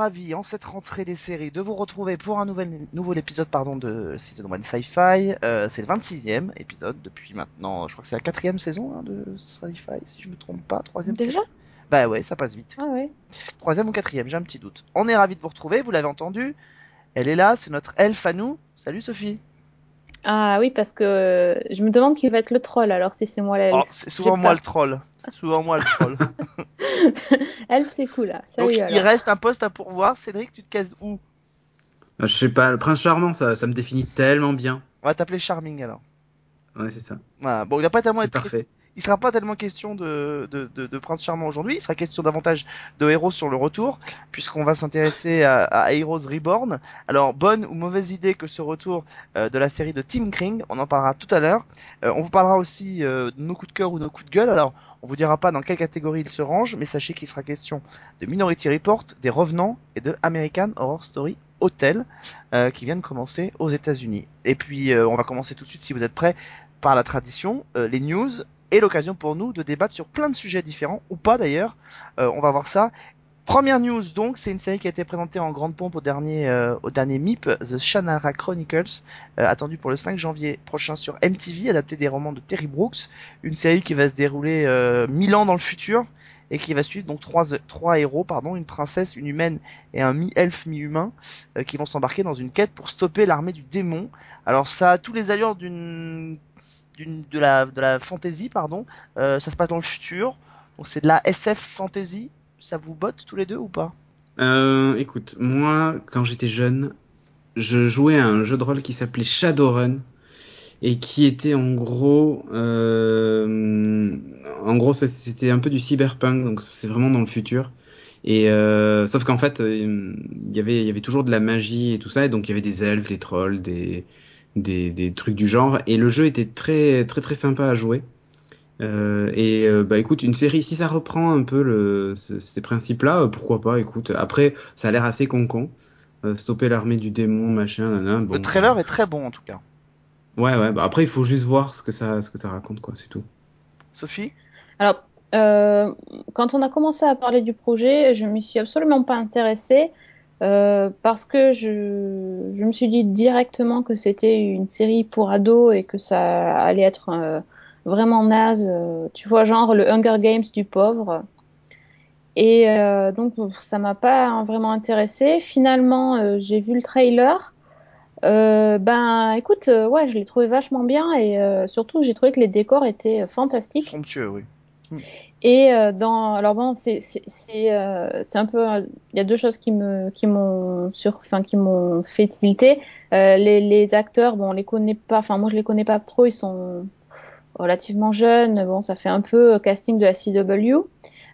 ravis en cette rentrée des séries de vous retrouver pour un nouvel, nouvel épisode pardon, de Season 1 Sci-Fi. Euh, c'est le 26e épisode depuis maintenant, je crois que c'est la quatrième saison hein, de Sci-Fi, si je me trompe pas. Troisième Déjà? Bah ouais, ça passe vite. Ah ouais. Troisième ou quatrième, j'ai un petit doute. On est ravis de vous retrouver, vous l'avez entendu. Elle est là, c'est notre elfe à nous. Salut Sophie. Ah oui, parce que euh, je me demande qui va être le troll alors si c'est moi l'elfe. Oh, c'est souvent moi le troll. C'est souvent moi le troll. Elfe, c'est cool là. Donc il alors. reste un poste à pourvoir. Cédric, tu te cases où? Ah, Je sais pas, le prince charmant, ça, ça me définit tellement bien. On va t'appeler Charming alors. Ouais, c'est ça. Voilà. Bon, il va pas tellement C'est être parfait. Il sera pas tellement question de, de, de, de Prince Charmant aujourd'hui, il sera question davantage de héros sur le retour, puisqu'on va s'intéresser à, à Heroes Reborn. Alors, bonne ou mauvaise idée que ce retour euh, de la série de Tim Kring, on en parlera tout à l'heure. Euh, on vous parlera aussi euh, de nos coups de cœur ou nos coups de gueule. Alors, on vous dira pas dans quelle catégorie il se range, mais sachez qu'il sera question de Minority Report, des Revenants et de American Horror Story Hotel, euh, qui vient de commencer aux États-Unis. Et puis, euh, on va commencer tout de suite, si vous êtes prêts, par la tradition, euh, les news et l'occasion pour nous de débattre sur plein de sujets différents, ou pas d'ailleurs. Euh, on va voir ça. Première news donc, c'est une série qui a été présentée en grande pompe au dernier, euh, au dernier MIP, The Shannara Chronicles, euh, attendu pour le 5 janvier prochain sur MTV, adapté des romans de Terry Brooks, une série qui va se dérouler euh, mille ans dans le futur et qui va suivre donc trois, trois héros, pardon, une princesse, une humaine et un mi-elfe, mi-humain, euh, qui vont s'embarquer dans une quête pour stopper l'armée du démon. Alors ça a tous les allures d'une de la de la fantasy pardon. Euh, ça se passe dans le futur. Donc c'est de la SF fantasy. Ça vous botte tous les deux ou pas? Euh, écoute, moi, quand j'étais jeune, je jouais à un jeu de rôle qui s'appelait Shadowrun et qui était en gros, euh, en gros, c'était un peu du cyberpunk, donc c'est vraiment dans le futur. Et sauf qu'en fait, il y avait, il y avait toujours de la magie et tout ça, et donc il y avait des elfes, des trolls, des, des, des trucs du genre. Et le jeu était très, très, très sympa à jouer. Euh, et euh, bah écoute, une série, si ça reprend un peu le, ce- ces principes-là, euh, pourquoi pas, écoute. Après, ça a l'air assez con-con. Euh, stopper l'armée du démon, machin, nanana. Bon, le trailer est très bon en tout cas Ouais, ouais, bah après, il faut juste voir ce que ça, ce que ça raconte, quoi, c'est tout. Sophie? Alors, euh, quand on a commencé à parler du projet, je m'y suis absolument pas intéressée euh, parce que je, me suis dit directement que c'était une série pour ados et que ça allait être euh, vraiment naze. euh, tu vois, genre le Hunger Games du pauvre. Et donc, ça m'a pas vraiment intéressée. Finalement, j'ai vu le trailer. Ben, écoute, ouais, je l'ai trouvé vachement bien et surtout, j'ai trouvé que les décors étaient fantastiques. somptueux oui Et euh, dans, alors bon, c'est euh, un peu, euh, il y a deux choses qui me qui m'ont sur, enfin qui m'ont fait tilter. Euh, les les acteurs, bon, on les connaît pas, enfin moi je les connais pas trop, ils sont relativement jeunes. Bon, ça fait un peu casting de la CW.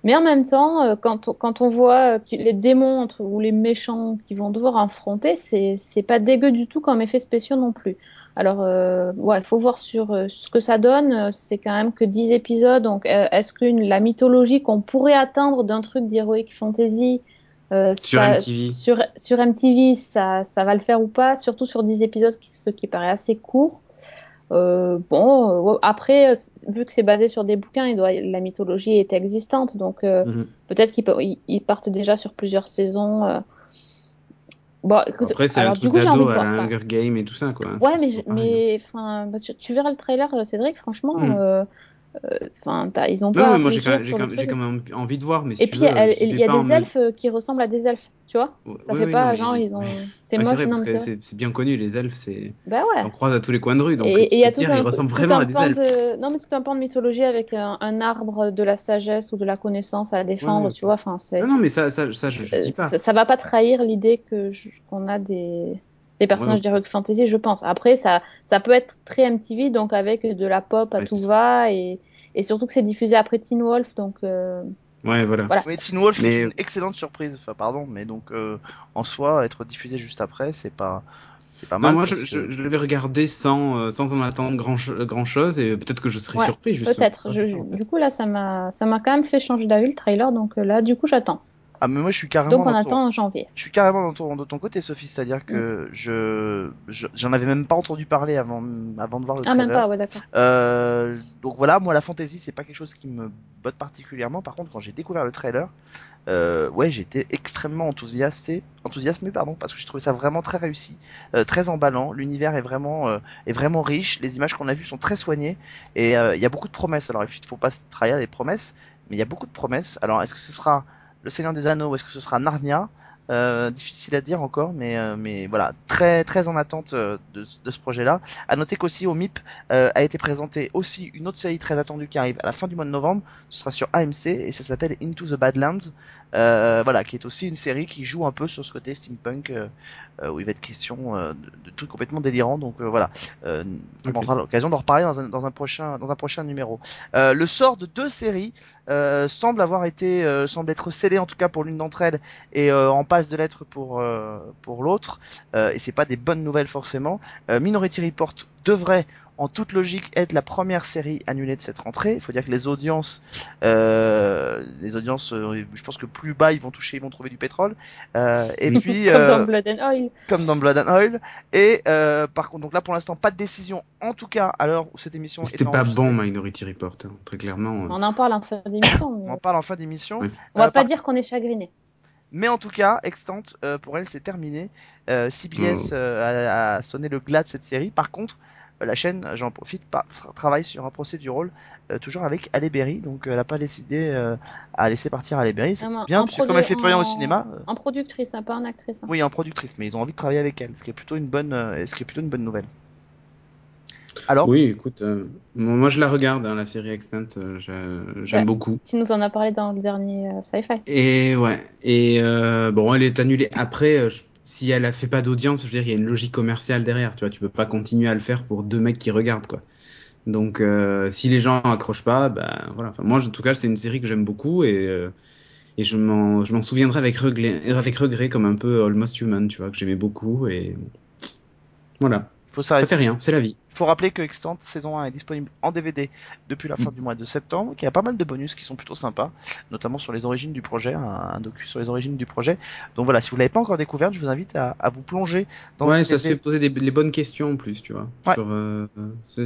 Mais en même temps, quand on, quand on voit les démons entre- ou les méchants qui vont devoir affronter, c'est c'est pas dégueu du tout comme effet spéciaux non plus. Alors, euh, ouais, faut voir sur euh, ce que ça donne. Euh, C'est quand même que 10 épisodes. Donc, euh, est-ce que une- la mythologie qu'on pourrait attendre d'un truc d'heroic fantasy euh, Sur ça- MTV. sur, sur MTV, ça, ça va le faire ou pas? Surtout sur 10 épisodes, qui- ce qui paraît assez court. Euh, bon, après, vu que c'est basé sur des bouquins, il doit, la mythologie est existante. Donc, euh, Mhm. peut-être qu'ils partent déjà sur plusieurs saisons. Euh. Bon, écoute, Après, c'est un truc d'ado à la. Hunger Game et tout ça, quoi. Ouais, mais, mais enfin, bah, tu, tu verras le trailer, euh, Cédric, franchement, Mm. Euh, enfin, ils ont Non, pas. mais à moi, j'ai quand, même- quand, quand envie de voir, mais si Et puis, il y a des elfes euh, qui ressemblent à des elfes, tu vois. Ouais, Ça fait pas non, mais- genre ils ont. ouais. C'est Ouais, moche, c'est bien connu, les elfes, c'est. Bah ouais. T'en croises à tous les coins de rue, donc Et il y a tout dire, un, ils ressemblent tout vraiment à des elfes. de, non mais tout un pan de mythologie avec un, un arbre de la sagesse ou de la connaissance à défendre, Ouais, tu vois. Enfin, c'est. Non, mais ça, ça, ça je, dis pas. ça, va pas trahir l'idée qu'on a des, des personnages Ouais. d'Heroic Fantasy, je pense. Après, ça, ça peut être très MTV, donc avec de la pop à Ouais, tout va, et, et surtout que c'est diffusé après Teen Wolf, donc euh, Ouais, voilà. Voilà. mais Teen Wolf Mais- est une excellente surprise enfin pardon mais donc euh, en soi être diffusé juste après c'est pas c'est pas Non, mal moi, je, vais regarder sans, euh, sans en attendre grand, grand chose et peut-être que je serai Ouais, surpris, justement. peut-être. En fait. Du coup, là, ça m'a, ça m'a quand même fait changer d'avis le trailer, donc là, du coup, j'attends. Ah mais moi je suis carrément Donc on dans ton- attend en janvier. Je suis carrément ton, de ton côté, Sophie, c'est-à-dire que je, je- j'en avais même pas entendu parler avant, avant de voir le Ah, trailer. même pas, ouais, d'accord. Euh, donc voilà, moi la fantasy c'est pas quelque chose qui me botte particulièrement. Par contre, quand j'ai découvert le trailer, euh, ouais, j'étais extrêmement enthousiasté, enthousiasmé pardon, parce que j'ai trouvé ça vraiment très réussi, euh, très emballant. L'univers est vraiment euh, est vraiment riche. Les images qu'on a vues sont très soignées et euh, il y a beaucoup de promesses. Alors il faut pas se trahir les promesses, mais il y a beaucoup de promesses. Alors est-ce que ce sera le Seigneur des Anneaux est-ce que ce sera Narnia? Euh, difficile à dire encore, mais euh, mais voilà, très très en attente euh, de, de ce projet-là. À noter qu'aussi au MIP euh, a été présentée aussi une autre série très attendue qui arrive à la fin du mois de novembre. Ce sera sur AMC et ça s'appelle Into the Badlands. Euh, voilà, qui est aussi une série qui joue un peu sur ce côté steampunk où il va être question de, de trucs complètement délirants. Donc euh, voilà, euh, on aura l'occasion d'en reparler dans un, dans un prochain dans un prochain numéro. Euh, le sort de deux séries euh, semble avoir été euh, semble être scellé en tout cas pour l'une d'entre elles et euh, en passe de l'être pour euh, pour l'autre. Euh, et c'est pas des bonnes nouvelles forcément. Minority Report devrait en toute logique être la première série annulée de cette rentrée. Il faut dire que les audiences, euh, les audiences, euh, je pense que plus bas ils vont toucher, ils vont trouver du pétrole. Euh, et puis Comme euh, dans Blood and Oil. comme dans Blood and Oil. Et euh, par contre, donc là pour l'instant pas de décision. En tout cas, à l'heure où cette émission est C'était pas bon Minority Report, hein, très clairement. euh. On en parle en fin d'émission. mais On en parle en fin d'émission. Oui. On va Euh, pas par- dire qu'on est chagriné. Mais en tout cas, Extant, euh, pour elle, c'est terminé. Euh, CBS Oh. euh, a, a sonné le glas de cette série. Par contre, euh, la chaîne, j'en profite, pas, tra- travaille sur un procès du rôle, euh, toujours avec Halle Berry. Donc, euh, elle n'a pas décidé euh, à laisser partir Halle Berry. C'est Non, bien, en puisque comme elle fait plus rien au cinéma. euh, En productrice, hein, pas en actrice. hein. oui, en productrice, mais ils ont envie de travailler avec elle, ce qui est plutôt une bonne, euh, ce qui est plutôt une bonne nouvelle. Alors, Oui, écoute, euh, moi je la regarde, hein, la série Extant, euh, je- j'aime Ouais. beaucoup. Tu nous en as parlé dans le dernier euh, Sci-Fi. Et ouais, et euh, bon, elle est annulée. Après, euh, je- si elle a fait pas d'audience, je veux dire, il y a une logique commerciale derrière, tu vois, tu peux pas continuer à le faire pour deux mecs qui regardent, quoi. Donc, euh, si les gens accrochent pas, bah voilà. Enfin, moi, en tout cas, c'est une série que j'aime beaucoup et euh, et je m'en je m'en souviendrai avec regret, avec regret, comme un peu Almost Human, tu vois, que j'aimais beaucoup et voilà. Faut Ça fait rien, c'est la vie. Il faut rappeler que Extant saison 1 est disponible en DVD depuis la fin du mois de septembre, qu'il y a pas mal de bonus qui sont plutôt sympas, notamment sur les origines du projet, un, un docu sur les origines du projet. Donc voilà, si vous l'avez pas encore découvert, je vous invite à, à vous plonger dans Ouais, ça se DVD. fait poser des, les bonnes questions en plus, tu vois. Ouais. Euh,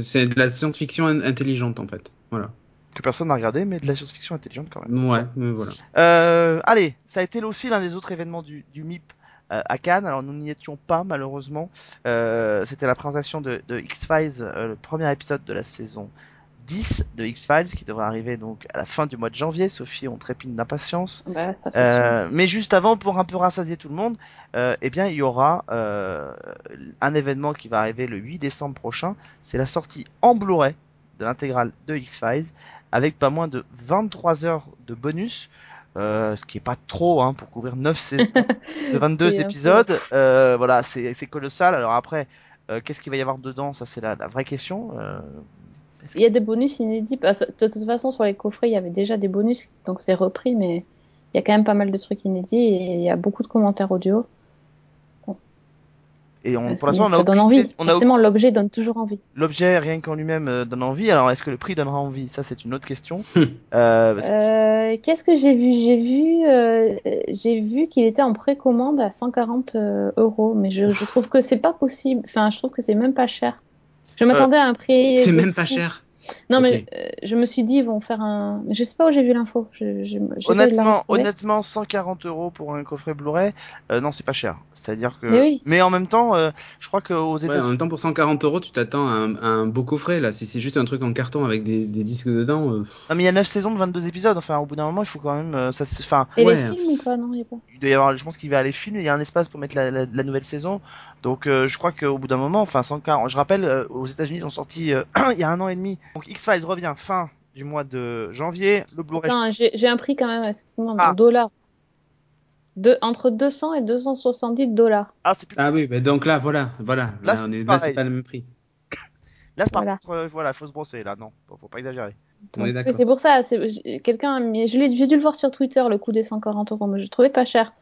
c'est- de la science-fiction in- intelligente en fait. Voilà. que personne n'a regardé, mais de la science-fiction intelligente quand même. Ouais, mais voilà. Euh, allez, ça a été aussi l'un des autres événements du, du MIP à Cannes. Alors nous n'y étions pas malheureusement. Euh, C'était la présentation de, de X-Files, euh, le premier épisode de la saison 10 de X-Files qui devrait arriver donc à la fin du mois de janvier. Sophie, on trépigne d'impatience. Bah. Euh, mais juste avant, pour un peu rassasier tout le monde, euh, eh bien, il y aura euh, un événement qui va arriver le 8 décembre prochain. C'est la sortie en Blu-ray de l'intégrale de X-Files, avec pas moins de 23 heures de bonus, euh, ce qui est pas trop hein, pour couvrir 9 saisons de 22 C'est un peu- épisodes. Euh, voilà, c'est colossal. Alors après, euh, qu'est-ce qu'il va y avoir dedans? Ça, c'est la, la vraie question. Il y a des bonus inédits. Bah, De toute façon, sur les coffrets, il y avait déjà des bonus, donc c'est repris, mais il y a quand même pas mal de trucs inédits et il y a beaucoup de commentaires audio. Et on, pour l'instant, on ça donne envie. on a Forcément, l'objet donne toujours envie. L'objet, rien qu'en lui-même, euh, donne envie. Alors, est-ce que le prix donnera envie? Ça, c'est une autre question. euh, Euh, Qu'est-ce que j'ai vu? J'ai vu, euh, j'ai vu qu'il était en précommande à 140 euh, euros, mais je, je trouve que c'est pas possible. Enfin, je trouve que c'est même pas cher. Je m'attendais à un prix. C'est même pas cher. Non, mais euh, je me suis dit, ils vont faire un. Je sais pas où j'ai vu l'info. Honnêtement, honnêtement, 140 euros pour un coffret Blu-ray, euh, non, c'est pas cher. C'est-à-dire que, Mais oui. en même temps, euh, je crois qu'aux Ouais, en États-Unis, même temps, pour 140 euros, tu t'attends à un, à un beau coffret là. Si c'est juste un truc en carton avec des, des disques dedans, euh, non, mais il y a 9 saisons de 22 épisodes. Enfin, au bout d'un moment, il faut quand même, euh, ça se, enfin, Et Ouais. les films ou pas? Non, il y a pas. il doit y avoir, je pense qu'il va aller film, il y a un espace pour mettre la, la, la nouvelle saison. Donc, euh, je crois qu'au bout d'un moment, enfin, 140, je rappelle, euh, aux États-Unis, ils ont sorti euh, il y a un an et demi. Donc, X-Files revient fin du mois de janvier. Le Blu-ray, j'ai un prix quand même, excuse-moi, Ah. en dollars. De, entre 200 et 270 dollars. ah, c'est plus ah oui, bah donc là, voilà, voilà. Là, Là, c'est on est, là, pareil. c'est pas le même prix. Là, par Voilà. contre, euh, voilà, faut se brosser, là, non, faut, faut pas exagérer. On est Oui, d'accord. c'est pour ça, quelqu'un, j'ai dû le voir sur Twitter, le coût des 140 euros, mais je le trouvais pas cher.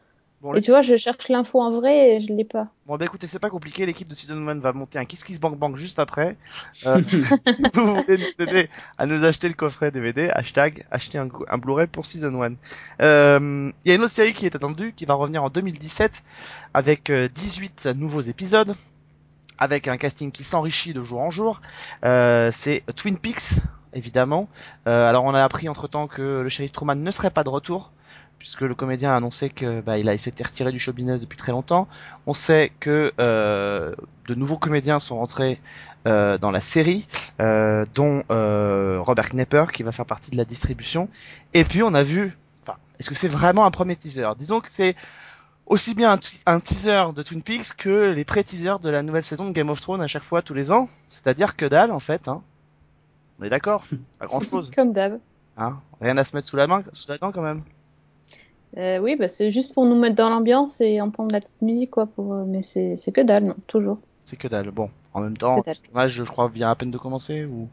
Bon, Et tu vois, je cherche l'info en vrai et je l'ai pas. Bon, bah écoutez, c'est pas compliqué, l'équipe de Season 1 va monter un Kiss Kiss Bank Bank juste après. Euh, si vous voulez nous aider à nous acheter le coffret DVD, hashtag acheter un, un Blu-ray pour Season 1. Euh, Il y a une autre série qui est attendue, qui va revenir en 2017, avec euh, 18 nouveaux épisodes, avec un casting qui s'enrichit de jour en jour. Euh, c'est Twin Peaks, évidemment. Euh, alors on a appris entre-temps que le shérif Truman ne serait pas de retour, puisque le comédien a annoncé que bah, il a s'était retiré du show business depuis très longtemps. On sait que euh, de nouveaux comédiens sont rentrés euh, dans la série, euh, dont euh, Robert Knepper qui va faire partie de la distribution. Et puis on a vu, enfin, est-ce que c'est vraiment un premier teaser? Disons que c'est aussi bien un, un teaser de Twin Peaks que les pré-teasers de la nouvelle saison de Game of Thrones à chaque fois tous les ans. C'est-à-dire que dalle en fait. Hein. On est d'accord? Pas grand-chose. Comme d'hab. Hein? Rien à se mettre sous la main, sous la dent quand même. Euh, oui, bah, c'est juste pour nous mettre dans l'ambiance et entendre la petite musique, quoi. Pour... euh, Mais c'est c'est que dalle, non, toujours. C'est que dalle. Bon, en même temps, le tournage, je crois, vient à peine de commencer. Ou...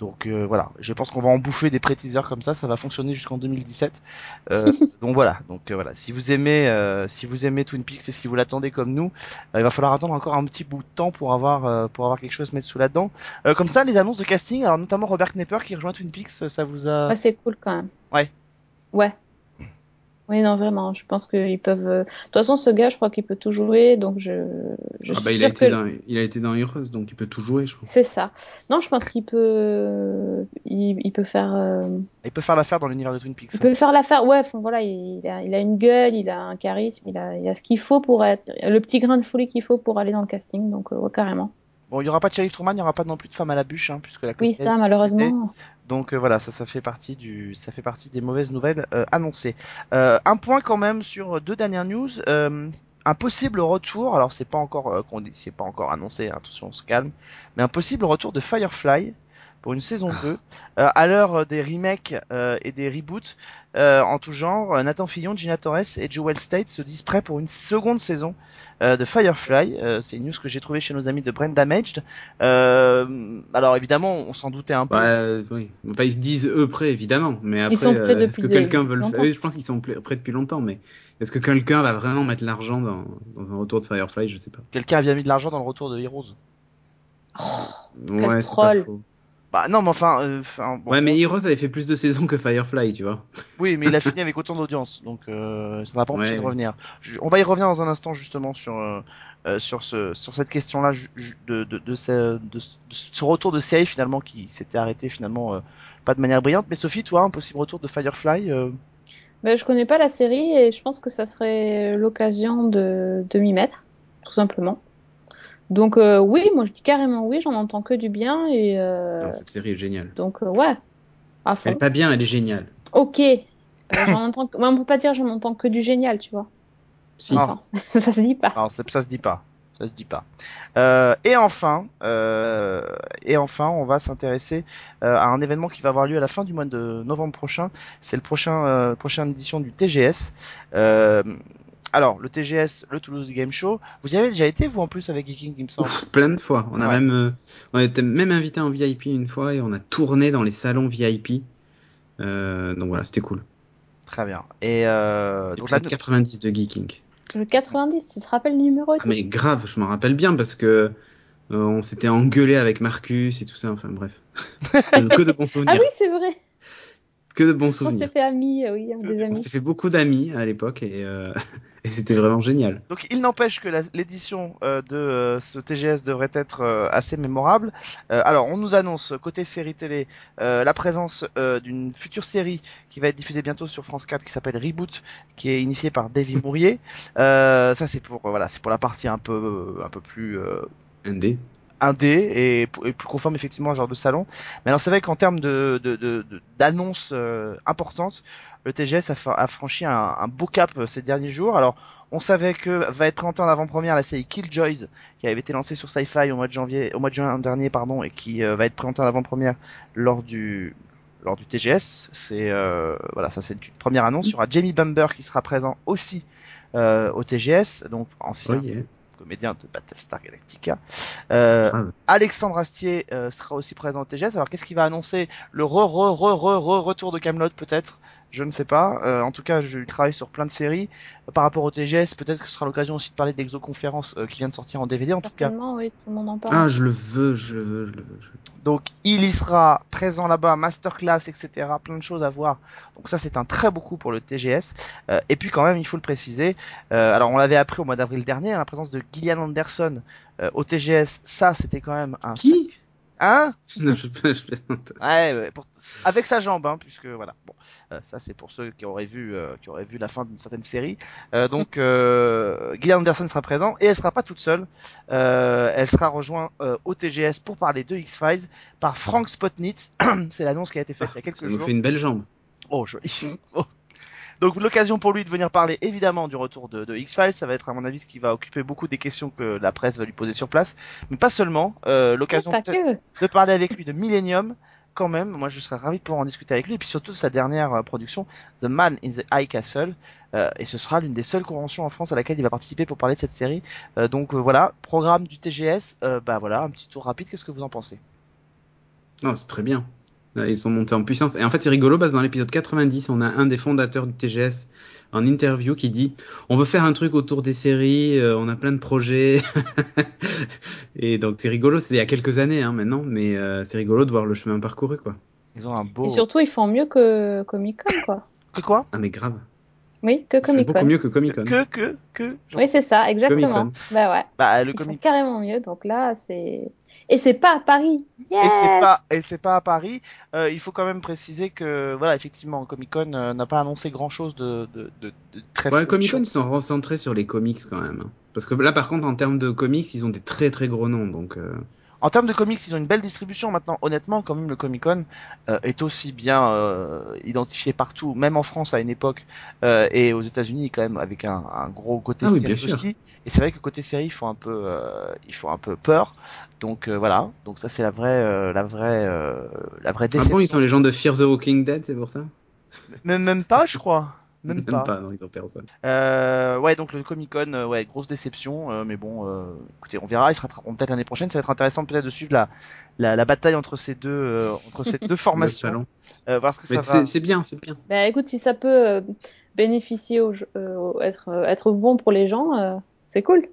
Donc euh, voilà, je pense qu'on va en bouffer des pré-teasers comme ça, ça va fonctionner jusqu'en 2017. Euh, donc voilà, donc euh, voilà, si vous aimez, euh, si vous aimez Twin Peaks et si vous l'attendez comme nous, il va falloir attendre encore un petit bout de temps pour avoir euh, pour avoir quelque chose à se mettre sous la dent. Euh, comme ça, les annonces de casting, alors notamment Robert Knepper qui rejoint Twin Peaks, ça vous a Ouais, c'est cool quand même. Ouais. Ouais. Oui, non, vraiment. Je pense qu'ils peuvent. euh, De toute façon, ce gars, je crois qu'il peut tout jouer, donc je, je Ah suis bah, il, a été que. dans, il a été dans Heroes, donc il peut tout jouer, je crois. C'est ça. Non, je pense qu'il peut. Il, il peut faire. euh, il peut faire l'affaire dans l'univers de Twin Peaks. Il peut faire l'affaire. Ouais, enfin, voilà, il a, il a une gueule, il a un charisme, il a, il a ce qu'il faut pour être. Le petit grain de folie qu'il faut pour aller dans le casting, donc euh, ouais, carrément. Bon, il y aura pas de Sheriff Truman, il y aura pas non plus de femme à la bûche, hein, puisque la Oui, ça, malheureusement. Donc euh, voilà, ça, ça fait partie du, ça fait partie des mauvaises nouvelles euh, annoncées. Euh, un point quand même sur deux dernières news. Un possible retour, alors c'est pas encore, c'est pas encore annoncé, hein, attention, on se calme, mais un possible retour de Firefly pour une saison 2. Euh, à l'heure des remakes euh, et des reboots euh, en tout genre, euh, Nathan Fillon, Gina Torres et Joel State se disent prêts pour une seconde saison euh, de Firefly. Euh, c'est une news que j'ai trouvée chez nos amis de Brand Damaged. Euh, alors évidemment, on s'en doutait un peu. Bah, euh, oui. Enfin, ils se disent eux prêts, évidemment. Mais après, euh, est-ce que quelqu'un veut le faire? Oui, Je pense qu'ils sont prêts depuis longtemps, mais est-ce que quelqu'un va vraiment mettre l'argent dans, dans un retour de Firefly? Je sais pas. Quelqu'un a bien mis de l'argent dans le retour de Heroes. Quel ouais, troll. Bah non, mais enfin, euh, enfin, bon, ouais, mais Heroes avait fait plus de saisons que Firefly, tu vois. oui, mais il a fini avec autant d'audience, donc euh, ça n'a pas empêché Ouais, de revenir. Je- on va y revenir dans un instant justement sur euh, euh, sur ce sur cette question-là de de, de, ce, de ce- de ce retour de série finalement qui s'était arrêté finalement euh, pas de manière brillante. Mais Sophie, toi, un possible retour de Firefly euh, Ben, je connais pas la série et je pense que ça serait l'occasion de, de m'y mettre, tout simplement. Donc euh, oui, moi je dis carrément oui, j'en entends que du bien et euh, Non, cette série est géniale. donc euh, ouais, à Elle est pas bien, elle est géniale. Ok, Euh, j'en entends, que- moi, on peut pas dire j'en entends que du génial, tu vois. Si. Ah. Enfin, ça se dit pas. Alors ça, ça se dit pas. Ça se dit pas. Euh, et enfin, euh, et enfin, on va s'intéresser euh, à un événement qui va avoir lieu à la fin du mois de novembre prochain. C'est le prochain euh, prochaine édition du TGS. Alors le TGS, le Toulouse Game Show. Vous y avez déjà été vous en plus avec Geeking, il me semble. Ouf, plein de fois. On a Ouais. même, euh, on était même invité en VIP une fois et on a tourné dans les salons VIP. Euh, donc voilà, c'était cool. Très bien. Et euh, donc là, Épisode 90 de Geeking. Le 90, tu te rappelles le numéro et Ah, mais grave, je m'en rappelle bien parce que euh, on s'était engueulé avec Marcus et tout ça. Enfin bref, que de bons Ah souvenirs. oui, c'est vrai. Que de bons On s'est souvenirs. fait amis, euh, oui, des On amis. s'est fait beaucoup d'amis à l'époque et, euh, et c'était vraiment génial. Donc il n'empêche que l'édition euh, de euh, ce TGS devrait être euh, assez mémorable. Euh, alors on nous annonce côté série télé euh, la présence euh, d'une future série qui va être diffusée bientôt sur France 4 qui s'appelle Reboot, qui est initiée par Davy Mourier. Euh, ça c'est pour voilà c'est pour la partie un peu un peu plus euh, Indé. Indé et, et plus conforme effectivement à ce genre de salon. Mais alors c'est vrai qu'en termes de de- de- de- d'annonces euh, importantes, le TGS a, fa- a franchi un, un beau cap euh, ces derniers jours. Alors on savait que va être présenté en avant-première la série Killjoys qui avait été lancée sur Sci-Fi au mois de janvier, au mois de juin dernier pardon, et qui euh, va être présentée en avant-première lors du lors du TGS. C'est euh, voilà ça c'est une première annonce. Il y aura Jamie Bumber qui sera présent aussi euh, au TGS, donc ancien hein. Comédien de Battlestar Galactica. Euh. Alexandre Astier euh, sera aussi présent au TGS. Alors qu'est-ce qu'il va annoncer? Le re re re re re retour de Camelot peut-être? Je ne sais pas. Euh, en tout cas, je travaille sur plein de séries. Par rapport au TGS, peut-être que ce sera l'occasion aussi de parler d'Exoconférence euh, qui vient de sortir en DVD. En tout cas, oui, tout le monde en parle. Ah, je le veux, je le veux, je le. Donc il y sera présent là-bas, masterclass, etc. Plein de choses à voir. Donc ça c'est un très beau coup pour le TGS. Euh, et puis quand même il faut le préciser. euh, alors on l'avait appris au mois d'avril dernier, hein, la présence de Gillian Anderson euh, au TGS. Ça c'était quand même un. Qui? sac- Hein? Non, je, je plaisante. Ouais, ouais, pour- avec sa jambe, hein, puisque voilà. Bon, euh, ça c'est pour ceux qui auraient vu, euh, qui auraient vu la fin d'une certaine série. Euh, donc, euh, Gillian Anderson sera présent et elle sera pas toute seule. Elle sera rejointe au TGS pour parler de X Files par Frank Spotnitz. c'est l'annonce qui a été faite il y a Ça quelques nous jours. fait une belle jambe. Oh, joli. Oh. Donc l'occasion pour lui de venir parler évidemment du retour de, de X-Files, ça va être à mon avis ce qui va occuper beaucoup des questions que la presse va lui poser sur place, mais pas seulement. Euh, l'occasion de parler avec lui de Millennium quand même. Moi, je serais ravi de pouvoir en discuter avec lui et puis surtout de sa dernière euh, production, The Man in the High Castle. Euh, et ce sera l'une des seules conventions en France à laquelle il va participer pour parler de cette série. Euh, donc euh, voilà, programme du TGS. Euh, bah voilà, un petit tour rapide. Qu'est-ce que vous en pensez? Non, c'est très bien. Là, Ils sont montés en puissance. Et en fait, c'est rigolo parce que dans l'épisode 90, on a un des fondateurs du TGS en interview qui dit on veut faire un truc autour des séries, euh, on a plein de projets. et donc c'est rigolo, c'est il y a quelques années hein, maintenant, mais euh, c'est rigolo de voir le chemin parcouru quoi. Ils ont un beau. Et surtout, ils font mieux que Comic Con, quoi. Que quoi? Ah mais grave. Oui, que font Comic beaucoup Con. mieux que Comic Con. Que que que. Oui, c'est ça, exactement. Bah ouais. Bah le Ils font comic carrément mieux. Donc là, c'est. Et c'est pas à Paris. Yes Et c'est pas et c'est pas à Paris. Euh, il faut quand même préciser que voilà effectivement Comic Con n'a pas annoncé grand chose de, de, de, de très Ouais, Comic Con ils sont recentrés sur les comics quand même. Parce que là par contre en termes de comics, ils ont des très très gros noms donc. euh, En termes de comics, ils ont une belle distribution maintenant. Honnêtement, quand même, le Comic Con euh, est aussi bien euh, identifié partout, même en France à une époque, euh, et aux États-Unis quand même avec un, un gros côté Ah oui, série sûr. aussi. Et c'est vrai que côté série, il faut un peu, euh, il faut un peu peur. Donc euh, voilà. Donc ça c'est la vraie, euh, la vraie, euh, la vraie Ah déception. bon, ils sont les gens de Fear the Walking Dead, c'est pour ça? Même, même pas, je crois. Même, Même pas. pas, non, ils ont personne. Euh, ouais, donc le Comic Con, euh, ouais, grosse déception, euh, mais bon, euh, écoutez, on verra. Il sera tra- peut-être l'année prochaine. Ça va être intéressant peut-être de suivre la, la, la bataille entre ces deux, euh, entre ces deux formations, salon. euh, voir ce que Mais ça c'est va. c'est bien, c'est bien. Bah écoute, si ça peut euh, bénéficier, euh, au- être, euh, être bon pour les gens, euh, c'est cool.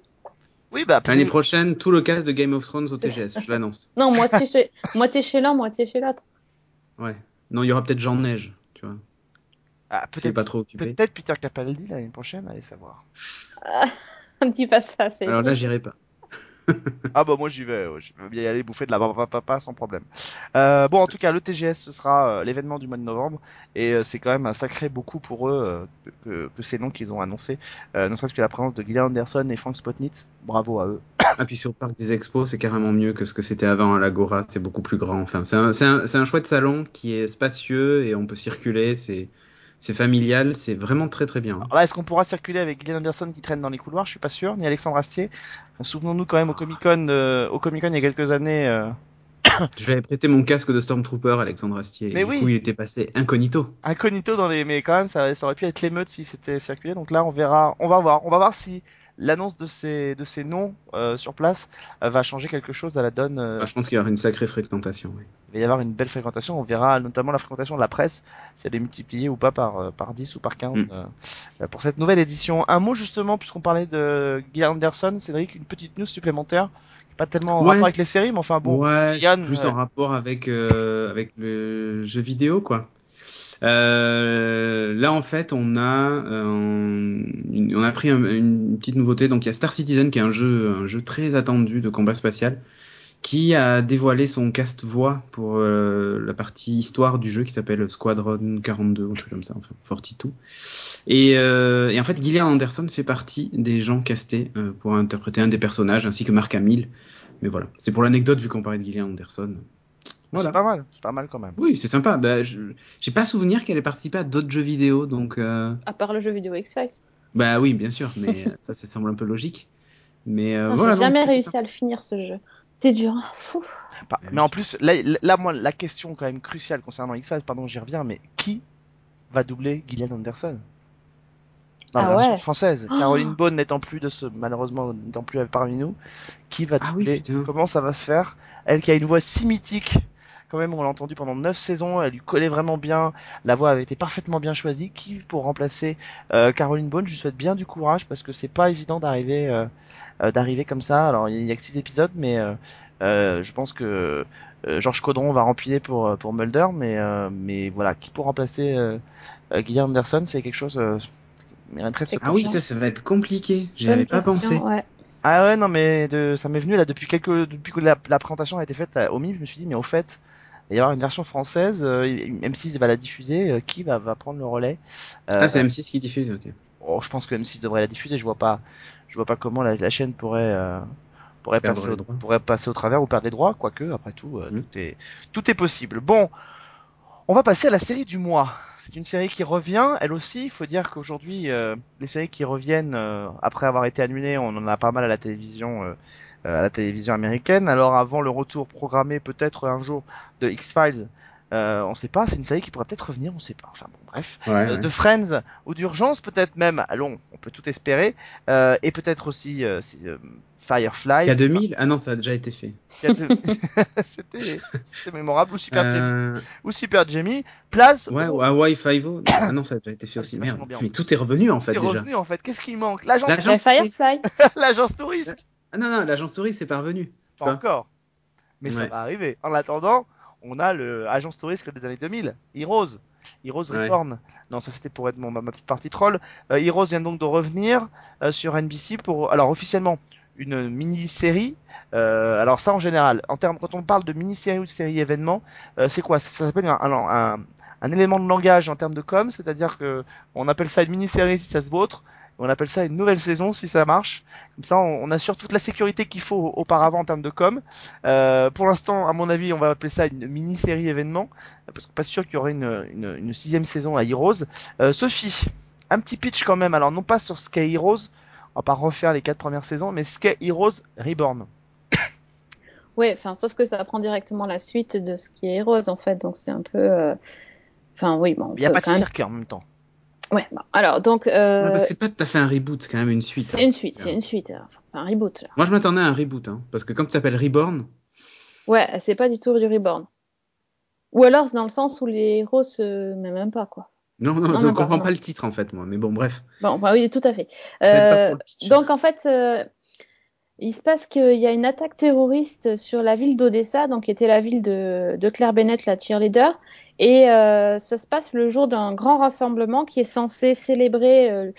Oui, bah L'année prochaine, tout le cast de Game of Thrones au TGS, je l'annonce. Non, moitié chez, moitié chez l'un, moitié chez l'autre. Ouais. Non, il y aura peut-être Jean Neige, tu vois. Ah, peut-être, pas trop occupé. peut-être Peter Capaldi l'année prochaine, allez savoir. Dis pas ça, c'est. Alors là, j'irai pas. Ah bah moi j'y vais, ouais, je veux bien y aller bouffer de la papa papa sans problème. Euh, bon en tout cas le TGS ce sera euh, l'événement du mois de novembre et euh, c'est quand même un sacré beaucoup pour eux euh, que, que ces noms qu'ils ont annoncés, euh, ne serait-ce que la présence de Gillian Anderson et Frank Spotnitz, bravo à eux. Ah, puis sur le parc des expos, c'est carrément mieux que ce que c'était avant à l'Agora, c'est beaucoup plus grand. Enfin, c'est un, c'est un, c'est un chouette salon qui est spacieux et on peut circuler, c'est, c'est familial, c'est vraiment très très bien. Alors là est-ce qu'on pourra circuler avec Gillian Anderson qui traîne dans les couloirs, je suis pas sûr, ni Alexandre Astier. Souvenons-nous quand même au Comic Con, au Comic Con il y a quelques années. euh, Je vais prêter mon casque de Stormtrooper, Alexandre Astier. Mais et oui. Du coup, il était passé incognito. incognito dans les mais quand même ça, ça aurait pu être l'émeute si c'était circulé donc là on verra on va voir on va voir si l'annonce de ces de ces noms euh, sur place euh, va changer quelque chose à la donne euh, Ah, je pense qu'il y aura une sacrée fréquentation. oui. il va y avoir une belle fréquentation on verra notamment la fréquentation de la presse si elle est multipliée ou pas par par 10 ou par 15 Mm. pour cette nouvelle édition un mot justement puisqu'on parlait de Gillian Anderson Cédric une petite news supplémentaire pas tellement en Ouais. rapport avec les séries mais enfin bon ouais, Yann, plus ouais. en rapport avec, euh, avec le jeu vidéo, quoi. Euh, là, en fait, on a, euh, une- on a pris un- une petite nouveauté. Donc, il y a Star Citizen, qui est un jeu, un jeu très attendu de combat spatial, qui a dévoilé son cast voix pour euh, la partie histoire du jeu qui s'appelle Squadron 42 ou un truc comme ça, enfin 42. Et, euh, et en fait, Gillian Anderson fait partie des gens castés euh, pour interpréter un des personnages, ainsi que Mark Hamill. Mais voilà, c'est pour l'anecdote vu qu'on parlait de Gillian Anderson. Voilà. c'est pas mal c'est pas mal quand même Oui, c'est sympa. Bah, je j'ai pas souvenir qu'elle ait participé à d'autres jeux vidéo, donc euh, À part le jeu vidéo X-Files. bah oui, bien sûr, mais euh, ça, ça semble un peu logique. Mais euh, voilà. J'ai jamais donc, réussi à le finir ce jeu. C'est dur. hein. Fou. Pas- Ouais, mais en plus, là, là, moi, la question quand même cruciale concernant X-Files, pardon, j'y reviens, mais qui va doubler Gillian Anderson? Dans la Ah version ouais. française Oh. Caroline Bone n'étant plus de ce, malheureusement, n'étant plus parmi nous, qui va Ah oui, doubler? Comment ça va se faire? Elle qui a une voix si mythique quand même, on l'a entendu pendant neuf saisons, elle lui collait vraiment bien, la voix avait été parfaitement bien choisie. Qui pour remplacer euh, Caroline Bone, je lui souhaite bien du courage parce que c'est pas évident d'arriver euh, euh, d'arriver comme ça. Alors il y a que six épisodes, mais je pense que Georges Caudron va remplir pour pour Mulder, mais mais voilà, qui pour remplacer Guillaume Anderson, c'est quelque chose. très ah oui, ça, ça va être compliqué. J'y avais pas pensé. Ouais. Ah ouais, non, mais de, ça m'est venu là depuis quelques, depuis que la, la présentation a été faite au MIM, je me suis dit, mais au fait, il va y avoir une version française, euh, M6 va la diffuser, euh, qui va, va prendre le relais euh, Ah, c'est M6 qui diffuse, ok. Oh, je pense que M6 devrait la diffuser, je vois pas, je vois pas comment la, la chaîne pourrait, euh, pourrait passer, au, pourrait passer au travers ou perdre des droits, quoique, après tout, mmh. tout est, tout est possible. Bon, on va passer à la série du mois. C'est une série qui revient, elle aussi. Il faut dire qu'aujourd'hui, euh, les séries qui reviennent euh, après avoir été annulées, on en a pas mal à la télévision, euh, à la télévision américaine. Alors avant le retour programmé peut-être un jour de X Files, euh, on sait pas, c'est une série qui pourrait peut-être revenir, on sait pas. Enfin bon, bref. Euh, de Friends ou d'urgence peut-être même. Allons, on peut tout espérer. Euh, et peut-être aussi euh, Firefly. K2000 Ah non, ça a déjà été fait. c'était mémorable. Ou Super Jamie. Ou Super Jamie. Place. Ouais, ou Hawaii Five-O. ah non, ça a déjà été fait aussi. Merde. Mais tout est revenu en fait. Tout est revenu en fait. Qu'est-ce qui manque? L'agence Firefly? L'agence touriste. Ah non, non, l'agence touriste, c'est pas revenu. Pas encore. Mais ça va arriver. En attendant, on a le agence touriste des années 2000, Heroes. Heroes Reborn. Non, ça c'était pour être mon, ma petite partie troll. Euh, Heroes vient donc de revenir euh, sur NBC pour, alors officiellement, une mini-série. Euh, alors ça en général, en termes, quand on parle de mini-série ou de série événement, euh, c'est quoi? Ça s'appelle un, un, un, élément de langage en termes de com, c'est-à-dire que on appelle ça une mini-série si ça se vautre, on appelle ça une nouvelle saison si ça marche. Comme ça, on, assure toute la sécurité qu'il faut auparavant en termes de com. Euh, pour l'instant, à mon avis, on va appeler ça une mini-série événement, parce que pas sûr qu'il y aurait une, une, une, sixième saison à Heroes. Euh, Sophie, un petit pitch quand même. Alors non pas sur Sky Heroes, on va pas refaire les quatre premières saisons, mais Sky Heroes Reborn. Oui, enfin, sauf que ça prend directement la suite de ce qui est Heroes en fait, donc c'est un peu. Euh, enfin, oui, bon. Il n'y a pas de cirque en même temps. Ouais, bon, alors donc. Euh... bah, c'est pas tout à fait un reboot, c'est quand même une suite. C'est hein. une suite, c'est une suite, hein. enfin, un reboot. Là. Moi je m'attendais à un reboot, hein, parce que comme tu t'appelles Reborn. Ouais, c'est pas du tout du Reborn. Ou alors c'est dans le sens où les héros se mais même pas quoi. Non, non, non je ne comprends pas, pas le titre en fait, moi, mais bon, bref. Bon, bah oui, tout à fait. Euh, donc en fait, euh, il se passe qu'il y a une attaque terroriste sur la ville d'Odessa, donc qui était la ville de, de Claire Bennett, la cheerleader. Et euh, ça se passe le jour d'un grand rassemblement qui est censé célébrer, euh,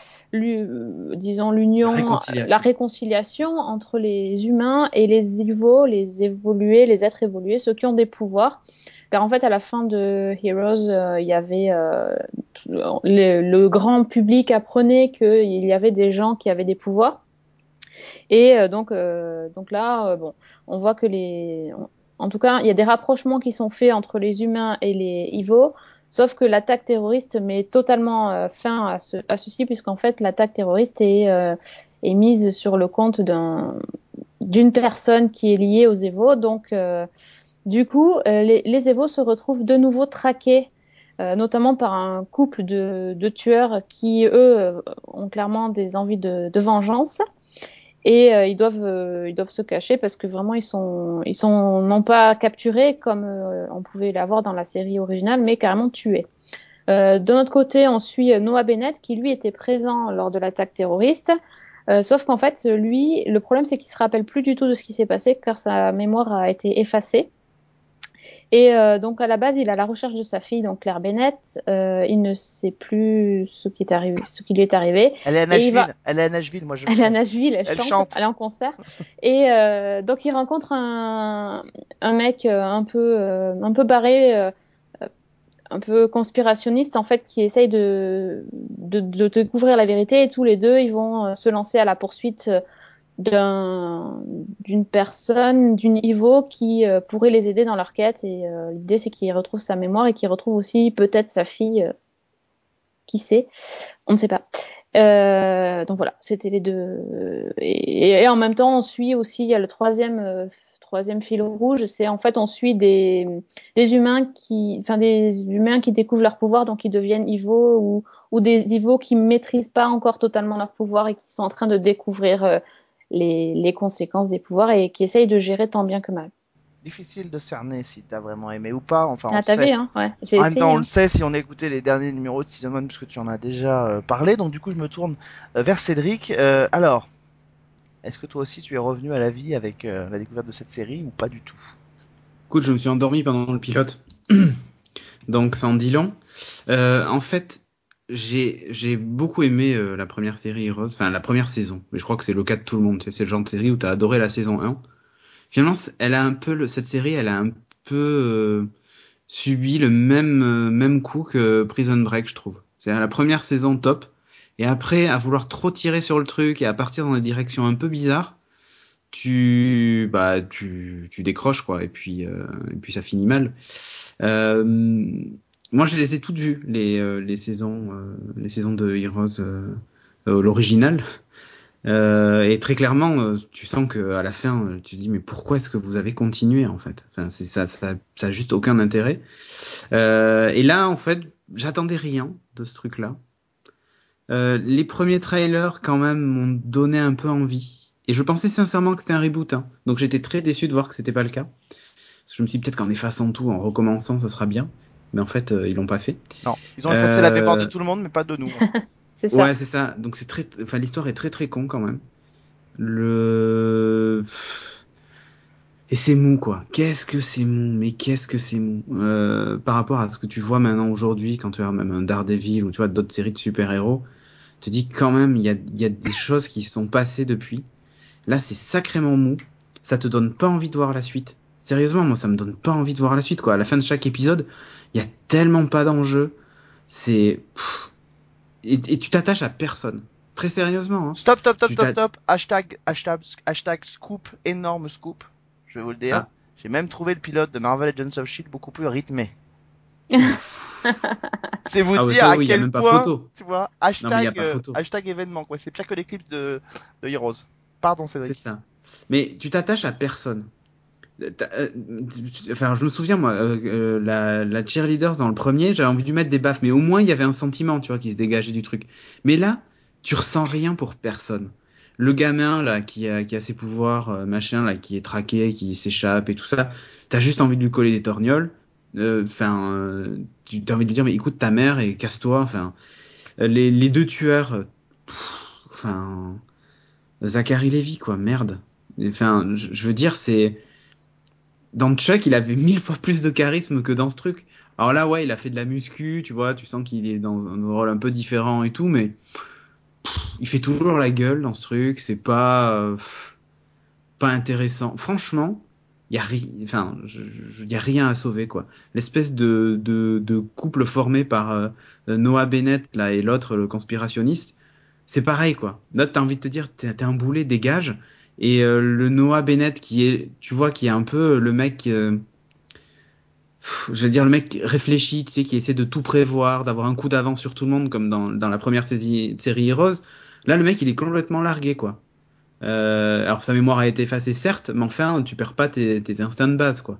disons, l'union, la, réconciliation. la réconciliation entre les humains et les Evo, les évolués, les êtres évolués, ceux qui ont des pouvoirs. Car en fait, à la fin de Heroes, euh, il y avait euh, le, le, grand public apprenait qu'il y avait des gens qui avaient des pouvoirs. Et euh, donc, euh, donc là, bon, on voit que les, en tout cas, il y a des rapprochements qui sont faits entre les humains et les Ivo, sauf que l'attaque terroriste met totalement euh, fin à, ce, à ceci, puisqu'en fait, l'attaque terroriste est, euh, mise sur le compte d'une personne qui est liée aux Evo. Donc, euh, du coup, les, les Evo se retrouvent de nouveau traqués notamment par un couple de, tueurs qui, eux, ont clairement des envies de vengeance et euh, ils doivent euh, ils doivent se cacher parce que vraiment ils sont ils sont non pas capturés comme euh, on pouvait l'avoir dans la série originale mais carrément tués. Euh, de notre côté, on suit Noah Bennett qui lui était présent lors de l'attaque terroriste. sauf qu'en fait, lui, le problème c'est qu'il se rappelle plus du tout de ce qui s'est passé car sa mémoire a été effacée. Et euh, donc à la base, il est à la recherche de sa fille, donc Claire Bennett. Euh, il ne sait plus ce qui est arrivé, ce qui lui est arrivé. Elle est à Nashville. Va... Elle est à Nashville, moi je. Elle est à Nashville. Elle, elle chante, chante, Elle est en concert. et euh, donc il rencontre un, un mec un peu un peu barré, un peu conspirationniste en fait, qui essaye de, de, de découvrir la vérité. Et tous les deux, ils vont se lancer à la poursuite d'une personne, d'une Ivo qui euh, pourrait les aider dans leur quête. Et euh, l'idée, c'est qu'il retrouve sa mémoire et qu'il retrouve aussi peut-être sa fille. Euh, qui sait On ne sait pas. donc voilà, c'était les deux. Et, et, en même temps, on suit aussi, il y a le troisième, troisième fil rouge, c'est en fait, on suit des, des humains qui, enfin des humains qui découvrent leur pouvoir, donc ils deviennent Ivo ou, ou des Ivo qui maîtrisent pas encore totalement leur pouvoir et qui sont en train de découvrir les, les, conséquences des pouvoirs et qui essaye de gérer tant bien que mal. difficile de cerner si t'as vraiment aimé ou pas. Enfin, on Ah, t'as sait. vu, hein Ouais, j'ai En même essayé. temps, on le sait si on a écouté les derniers numéros de Season 1 puisque tu en as déjà euh, parlé. Donc du coup, je me tourne euh, vers Cédric. Euh, alors, est-ce que toi aussi tu es revenu à la vie avec euh, la découverte de cette série ou pas du tout? Écoute, je me suis endormi pendant le pilote. Donc, ça en dit long. Euh, en fait, j'ai j'ai beaucoup aimé euh, la première série Heroes, enfin la première saison. Mais je crois que c'est le cas de tout le monde. tu C'est le genre de série où t'as adoré la saison 1. Finalement, elle a un peu cette série, elle a un peu euh, subi le même euh, même coup que Prison Break, je trouve. C'est-à-dire la première saison top, et après à vouloir trop tirer sur le truc et à partir dans des directions un peu bizarres, tu bah tu tu décroches quoi, et puis et puis ça finit mal. Moi, je les ai toutes vues les euh, les saisons euh, les saisons de Heroes euh, l'original. Et très clairement, tu sens que à la fin, tu te dis mais pourquoi est-ce que vous avez continué en fait? Enfin, ça, ça, ça juste aucun intérêt. Et là, en fait, j'attendais rien de ce truc-là. Les premiers trailers, quand même, m'ont donné un peu envie. Et je pensais sincèrement que c'était un reboot, hein. donc j'étais très déçu de voir que c'était pas le cas. Je me suis dit peut-être qu'en effaçant tout, en recommençant, ça sera bien. Mais en fait, euh, ils l'ont pas fait. Non, ils ont effacé la Euh, mémoire de tout le monde, mais pas de nous. C'est ça. Ouais, c'est ça. Donc c'est très, enfin l'histoire est très très con quand même. Le et c'est mou quoi. Qu'est-ce que c'est mou, mais qu'est-ce que c'est mou? Euh, par rapport à ce que tu vois maintenant aujourd'hui quand tu as même un Daredevil ou tu vois d'autres séries de super-héros. Tu te dis quand même il y a, il y a des choses qui sont passées depuis. Là c'est sacrément mou. Ça te donne pas envie de voir la suite. Sérieusement, moi ça me donne pas envie de voir la suite quoi. À la fin de chaque épisode, il y a tellement pas d'enjeu. C'est et, et tu t'attaches à personne. Très sérieusement. Hein. Stop, stop, stop, stop, stop. Hashtag, hashtag, hashtag scoop, énorme scoop. Je vais vous le dire. Ah. J'ai même trouvé le pilote de Marvel Agents of Shield beaucoup plus rythmé. C'est vous Ah ouais, dire ça, à oui, y a quel point, photo. tu vois, mais y a hashtag, euh, hashtag événement, quoi. C'est pire que les clips de, de Heroes. Pardon, C'est Cédric. ça. Mais tu t'attaches à personne. Euh, Enfin, je me souviens, moi, euh, euh, la, la cheerleaders dans le premier, j'avais envie de mettre des baffes, mais au moins il y avait un sentiment, tu vois, qui se dégageait du truc. Mais là, tu ressens rien pour personne. Le gamin, là, qui a, ses pouvoirs, machin, là, qui est traqué, qui s'échappe et tout ça, t'as juste envie de lui coller des torgnoles. Enfin, euh, tu as envie de lui dire, mais écoute ta mère et casse-toi. Enfin, les, deux tueurs, enfin, Zachary Levy, quoi, merde. Enfin, je veux dire, c'est dans Chuck, il avait mille fois plus de charisme que dans ce truc. Alors là, ouais, il a fait de la muscu, tu vois, tu sens qu'il est dans un rôle un peu différent et tout, mais il fait toujours la gueule dans ce truc. C'est pas euh, pas intéressant. Franchement, il y a rien, enfin, y a rien à sauver quoi. L'espèce de, de couple formé par euh, Noah Bennett là et l'autre le conspirationniste, c'est pareil quoi. Là, t'as envie de te dire, t'es un boulet, dégage. Et euh, le Noah Bennett qui est, tu vois, qui est un peu le mec, euh, je vais dire le mec réfléchi, tu sais, qui essaie de tout prévoir, d'avoir un coup d'avance sur tout le monde, comme dans, dans la première série, Heroes. Là, le mec, il est complètement largué, quoi. Euh, alors sa mémoire a été effacée, certes, mais enfin, tu perds pas tes, tes instincts de base, quoi.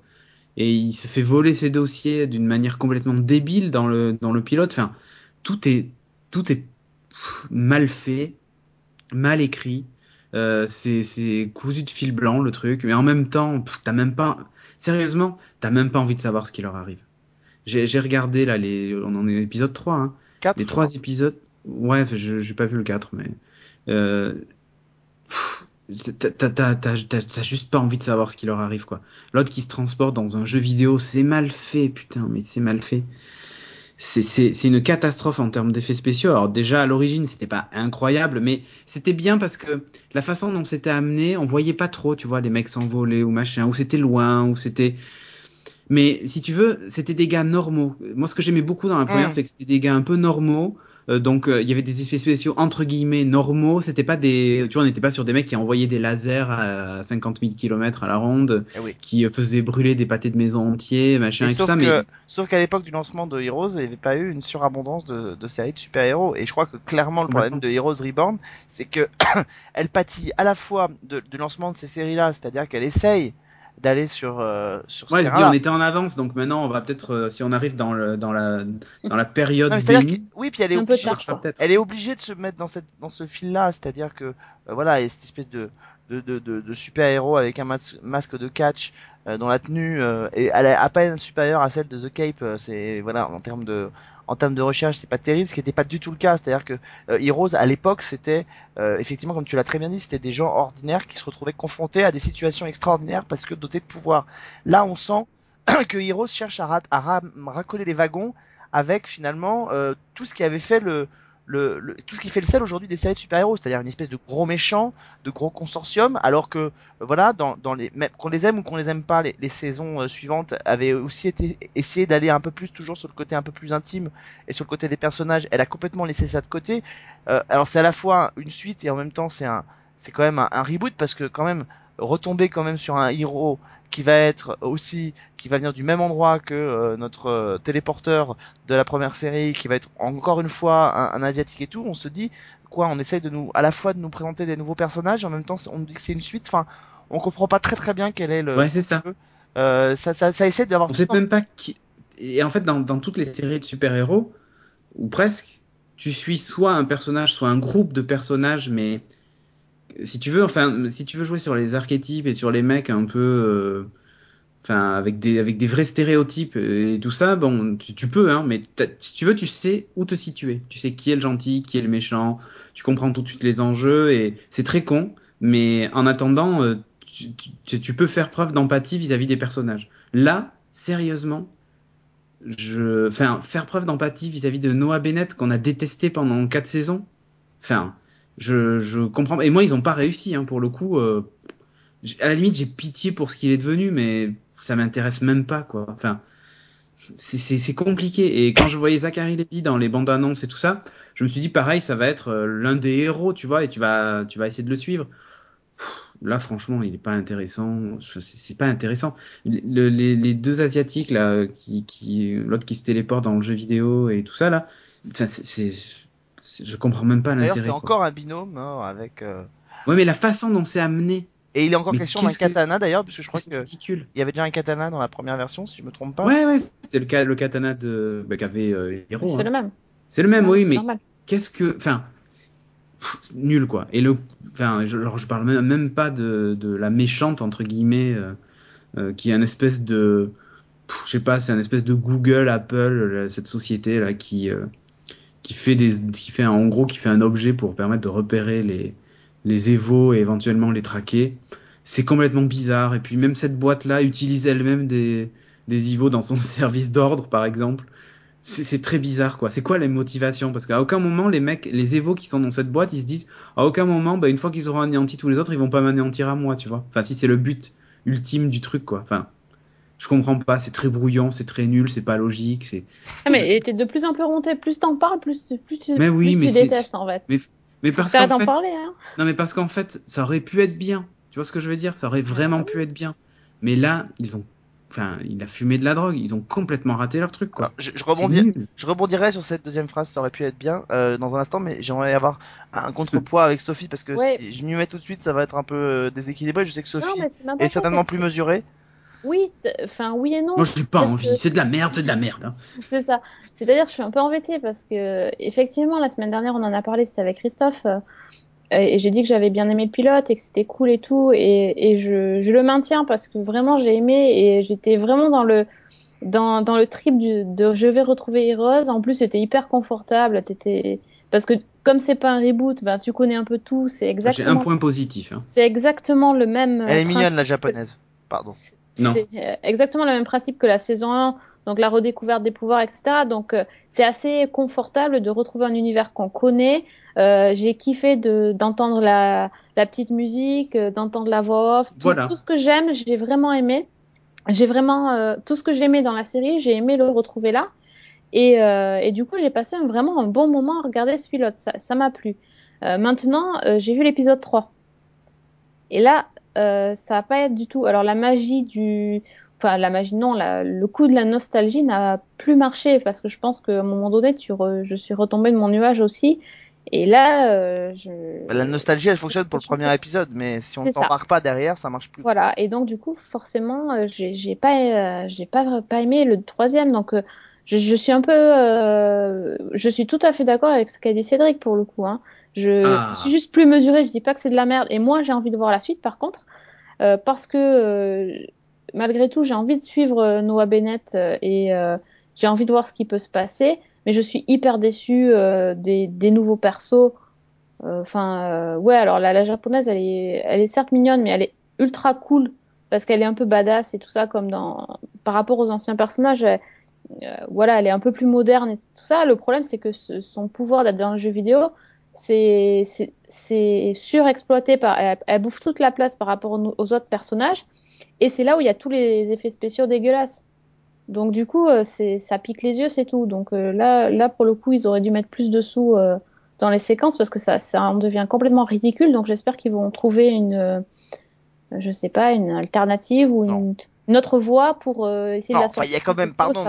Et il se fait voler ses dossiers d'une manière complètement débile dans le, dans le pilote. Enfin, tout est, tout est mal fait, mal écrit. Euh, c'est c'est cousu de fil blanc le truc, mais en même temps, t'as même pas, sérieusement, t'as même pas envie de savoir ce qui leur arrive. J'ai j'ai regardé là, les, on en est à l'épisode 3, hein. Quatre, les je trois crois. épisodes, ouais, je j'ai pas vu le 4, mais euh, t'as juste pas envie de savoir ce qui leur arrive quoi. L'autre qui se transporte dans un jeu vidéo, c'est mal fait, putain, mais c'est mal fait. C'est- une catastrophe en termes d'effets spéciaux. Alors déjà à l'origine c'était pas incroyable, mais c'était bien parce que la façon dont c'était amené, on voyait pas trop, tu vois, les mecs s'envoler ou machin, ou c'était loin, ou c'était. Mais si tu veux, c'était des gars normaux. Moi, ce que j'aimais beaucoup dans la première, c'est que c'était des gars un peu normaux. Euh, donc, euh, il y avait des effets spéciaux entre guillemets normaux. C'était pas des, tu vois, on n'était pas sur des mecs qui envoyaient des lasers à 50 000 km à la ronde, Eh oui. qui euh, faisaient brûler des pâtés de maison entiers, machin Et et, tout sauf ça. que, Mais sauf qu'à l'époque du lancement de Heroes, il n'y avait pas eu une surabondance de, de séries de super-héros. Et je crois que clairement le problème de Heroes Reborn, c'est que elle pâtit à la fois de, du lancement de ces séries-là, c'est-à-dire qu'elle essaye d'aller sur euh, sur ce Ouais, elle se dit terrain-là. on était en avance, donc maintenant on va peut-être, euh, si on arrive dans, le, dans, la, dans la période Non, que, oui, puis elle est obligée, tard, marchera quoi. peut-être. elle est obligée de se mettre dans cette dans ce fil-là, c'est-à-dire que euh, voilà, il y a cette espèce de de, de, de, de super-héros avec un mas- masque de catch euh, dont la tenue euh, est elle est à peine supérieure à celle de The Cape. euh, c'est voilà en termes de en termes de recherche, c'est pas terrible, ce qui n'était pas du tout le cas. C'est-à-dire que euh, Heroes à l'époque, c'était euh, effectivement, comme tu l'as très bien dit, c'était des gens ordinaires qui se retrouvaient confrontés à des situations extraordinaires parce que dotés de pouvoir. Là, on sent que Heroes cherche à, rat- à ra- racoler les wagons avec finalement euh, tout ce qui avait fait le, le, le- tout ce qui fait le sel aujourd'hui des séries de super-héros, c'est-à-dire une espèce de gros méchant, de gros consortium, alors que euh, voilà, dans, dans les qu'on les aime ou qu'on les aime pas, les, les saisons euh, suivantes avaient aussi été essayé d'aller un peu plus toujours sur le côté un peu plus intime et sur le côté des personnages. Elle a complètement laissé ça de côté. Euh, alors c'est à la fois une suite et en même temps c'est un c'est quand même un, un reboot parce que quand même retomber quand même sur un héros qui va être aussi qui va venir du même endroit que euh, notre euh, téléporteur de la première série qui va être encore une fois un, un asiatique et tout on se dit quoi on essaye de nous à la fois de nous présenter des nouveaux personnages en même temps on nous dit que c'est une suite enfin on comprend pas très très bien quel est le Ouais, c'est ça. euh, ça, ça ça essaie d'avoir On sait même pas qui. Et en fait, dans, dans toutes les séries de super-héros, ou presque, tu suis soit un personnage, soit un groupe de personnages, mais si tu veux, enfin, si tu veux jouer sur les archétypes et sur les mecs un peu, euh, enfin, avec des avec des vrais stéréotypes et tout ça, bon, tu, peux, hein, mais si tu veux, tu sais où te situer. Tu sais qui est le gentil, qui est le méchant. Tu comprends tout de suite les enjeux et c'est très con, mais en attendant, euh, tu peux faire preuve d'empathie vis-à-vis des personnages. Là, sérieusement, je, enfin, faire preuve d'empathie vis-à-vis de Noah Bennett qu'on a détesté pendant quatre saisons. Enfin, je, je comprends. Et moi, ils ont pas réussi, hein, pour le coup. euh, à la limite, j'ai pitié pour ce qu'il est devenu, mais ça m'intéresse même pas, quoi. Enfin, c'est- compliqué. Et quand je voyais Zachary Levi dans les bandes annonces et tout ça, je me suis dit pareil, ça va être euh, l'un des héros, tu vois, et tu vas, tu vas essayer de le suivre. Là, franchement, il est pas intéressant. C'est pas intéressant. Le- les, les deux asiatiques là, qui, qui l'autre qui se téléporte dans le jeu vidéo et tout ça là, c'est- je comprends même pas d'ailleurs l'intérêt. c'est quoi. encore un binôme hein, avec euh, Ouais, mais la façon dont c'est amené, et il est encore Mais question d'un que- katana d'ailleurs puisque je crois c'est que ridicule. il y avait déjà un katana dans la première version si je me trompe pas Ouais, ouais, c'était le, katana de bah, qu'avait euh, Hero. C'est hein. le même. C'est le même, Ouais, oui, c'est mais qu'est-ce que, enfin, pff, c'est nul quoi. Et le, enfin, je, genre, je parle même, même pas de, de la méchante entre guillemets, euh, euh, qui est un espèce de, je sais pas, c'est un espèce de Google, Apple, là, cette société là qui, euh, qui fait des, qui fait un- en gros, qui fait un objet pour permettre de repérer les, les évos et éventuellement les traquer. C'est complètement bizarre. Et puis même cette boîte là utilise elle-même des, des évos dans son service d'ordre, par exemple. C'est très bizarre, quoi. C'est quoi les motivations? Parce qu'à aucun moment, les mecs, les évos qui sont dans cette boîte, ils se disent, à aucun moment, bah, une fois qu'ils auront anéanti tous les autres, ils vont pas m'anéantir à moi, tu vois. Enfin, si c'est le but ultime du truc, quoi. Enfin, je comprends pas. C'est très brouillon, c'est très nul, c'est pas logique, c'est. Ah, mais t'es de plus en plus remonté. Plus t'en parles, plus, tu- plus, tu- Mais oui, plus mais tu détestes en fait. Mais parce qu'en d'en fait, parler, hein. non, mais parce qu'en fait, ça aurait pu être bien. Tu vois ce que je veux dire? Ça aurait vraiment Ah pu être bien. Mais là, ils ont, enfin, il a fumé de la drogue. Ils ont complètement raté leur truc, quoi. Alors, je, je C'est rebondis nul. Je rebondirai sur cette deuxième phrase, ça aurait pu être bien euh, dans un instant, mais j'aimerais avoir un contrepoids avec Sophie parce que Ouais. si je m'y mets tout de suite, ça va être un peu euh, déséquilibré. Je sais que Sophie Non, est certainement plus mesurée. Oui, enfin oui et non. Moi, je n'ai pas envie. que- C'est de la merde, c'est de la merde. hein. C'est ça. C'est-à-dire, je suis un peu embêtée parce que, effectivement, la semaine dernière, on en a parlé, c'était avec Christophe, euh, et j'ai dit que j'avais bien aimé le pilote et que c'était cool et tout, et, et je, je le maintiens parce que vraiment j'ai aimé et j'étais vraiment dans le dans, dans le trip du, de je vais retrouver Heroes. En plus, c'était hyper confortable. T'étais parce que comme c'est pas un reboot, ben tu connais un peu tout. C'est J'ai un exactement point positif. hein. c'est exactement le même. Elle est mignonne la japonaise. Pardon. C'est euh, exactement le même principe que la saison 1, donc la redécouverte des pouvoirs, etc. Donc euh, c'est assez confortable de retrouver un univers qu'on connaît. Euh, j'ai kiffé de d'entendre la, la petite musique, euh, d'entendre la voix off, tout, Voilà. tout ce que j'aime, j'ai vraiment aimé. J'ai vraiment euh, tout ce que j'aimais dans la série, j'ai aimé le retrouver là. Et, euh, et du coup, j'ai passé un- vraiment un bon moment à regarder ce pilote. Ça ça m'a plu. Euh, maintenant, euh, j'ai vu l'épisode 3. Et là, euh, ça va pas être du tout. Alors la magie du, enfin la magie non, la- le coup de la nostalgie n'a plus marché parce que je pense qu'à un moment donné, tu re- je suis retombée de mon nuage aussi. Et là, euh, je. La nostalgie, elle fonctionne pour le premier épisode, mais si on t'embarque pas derrière, ça marche plus. Voilà. Et donc du coup, forcément, euh, j'ai pas, euh, j'ai pas pas aimé le troisième. Donc je, je suis un peu, euh, je suis tout à fait d'accord avec ce qu'a dit Cédric pour le coup. Hein. Je, Ah. je suis juste plus mesurée. Je dis pas que c'est de la merde. Et moi, j'ai envie de voir la suite, par contre, euh, parce que euh, malgré tout, j'ai envie de suivre euh, Noah Bennett euh, et euh, j'ai envie de voir ce qui peut se passer. Mais je suis hyper déçue euh, des, des nouveaux persos. Enfin, euh, ouais. Alors la, la japonaise, elle est, elle est certes mignonne, mais elle est ultra cool parce qu'elle est un peu badass et tout ça, comme dans par rapport aux anciens personnages. elle- euh, voilà, elle est un peu plus moderne et tout ça. Le problème, c'est que ce- son pouvoir d'être dans le jeu vidéo, c'est c'est- c'est surexploité par. Elle, elle bouffe toute la place par rapport aux, aux autres personnages. Et c'est là où il y a tous les effets spéciaux dégueulasses. Donc du coup, euh, c'est ça pique les yeux, c'est tout. Donc euh, là, là pour le coup, ils auraient dû mettre plus de sous euh, dans les séquences parce que ça, ça en devient complètement ridicule. Donc j'espère qu'ils vont trouver une, je sais pas, une alternative ou une, une autre voie pour essayer Non, de la sortir. il y a quand même- pardon.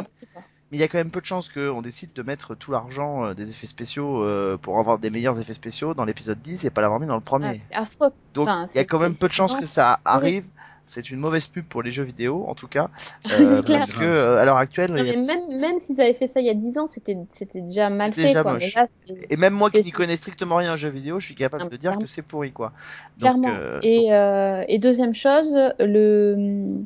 Mais il y a quand même peu de chances qu'on décide de mettre tout l'argent euh, des effets spéciaux euh, pour avoir des meilleurs effets spéciaux dans l'épisode 10 et pas l'avoir mis dans le Ah, premier. affreux. Donc enfin, il y a quand même peu de chances que ça arrive. C'est une mauvaise pub pour les jeux vidéo, en tout cas, euh, parce que euh, à l'heure actuelle, Non, il y a- mais même, même s'ils avaient fait ça il y a 10 ans, c'était c'était déjà mal fait. déjà quoi. là, et même moi qui n'y connais strictement rien en jeux vidéo, je suis capable Non, de dire clairement. que c'est pourri, quoi. Donc, Clairement. euh, et, et deuxième chose, le,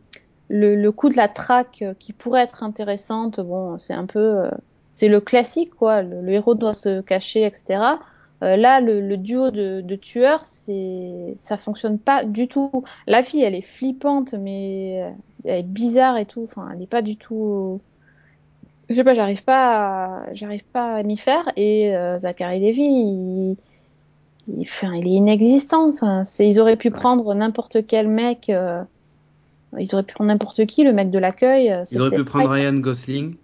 le, le coup de la traque euh, qui pourrait être intéressante, bon, c'est un peu, euh, c'est le classique, quoi. Le, le héros doit se cacher, etc. Euh, là, le, le duo de, de tueurs, c'est, ça fonctionne pas du tout. La fille, elle est flippante, mais euh, elle est bizarre et tout. Enfin, elle est pas du tout. Je sais pas, j'arrive pas, à... j'arrive pas à m'y faire. Et euh, Zachary Levy, il il, enfin, il est inexistant. Enfin, c'est, ils auraient pu prendre n'importe quel mec. euh, ils auraient pu prendre n'importe qui, le mec de l'accueil. euh, Ils auraient pu prendre Ryan Gosling,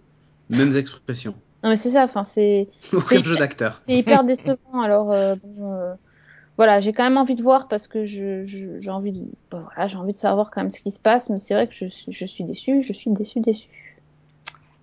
mêmes expressions. Non, mais c'est ça. Enfin, c'est, jeu d'acteur. c'est hyper décevant. Alors, euh, bon, euh, voilà, j'ai quand même envie de voir parce que je, je- j'ai envie de, bon, voilà, j'ai envie de savoir quand même ce qui se passe. Mais c'est vrai que je, suis- je suis déçue. Je suis déçue, déçue.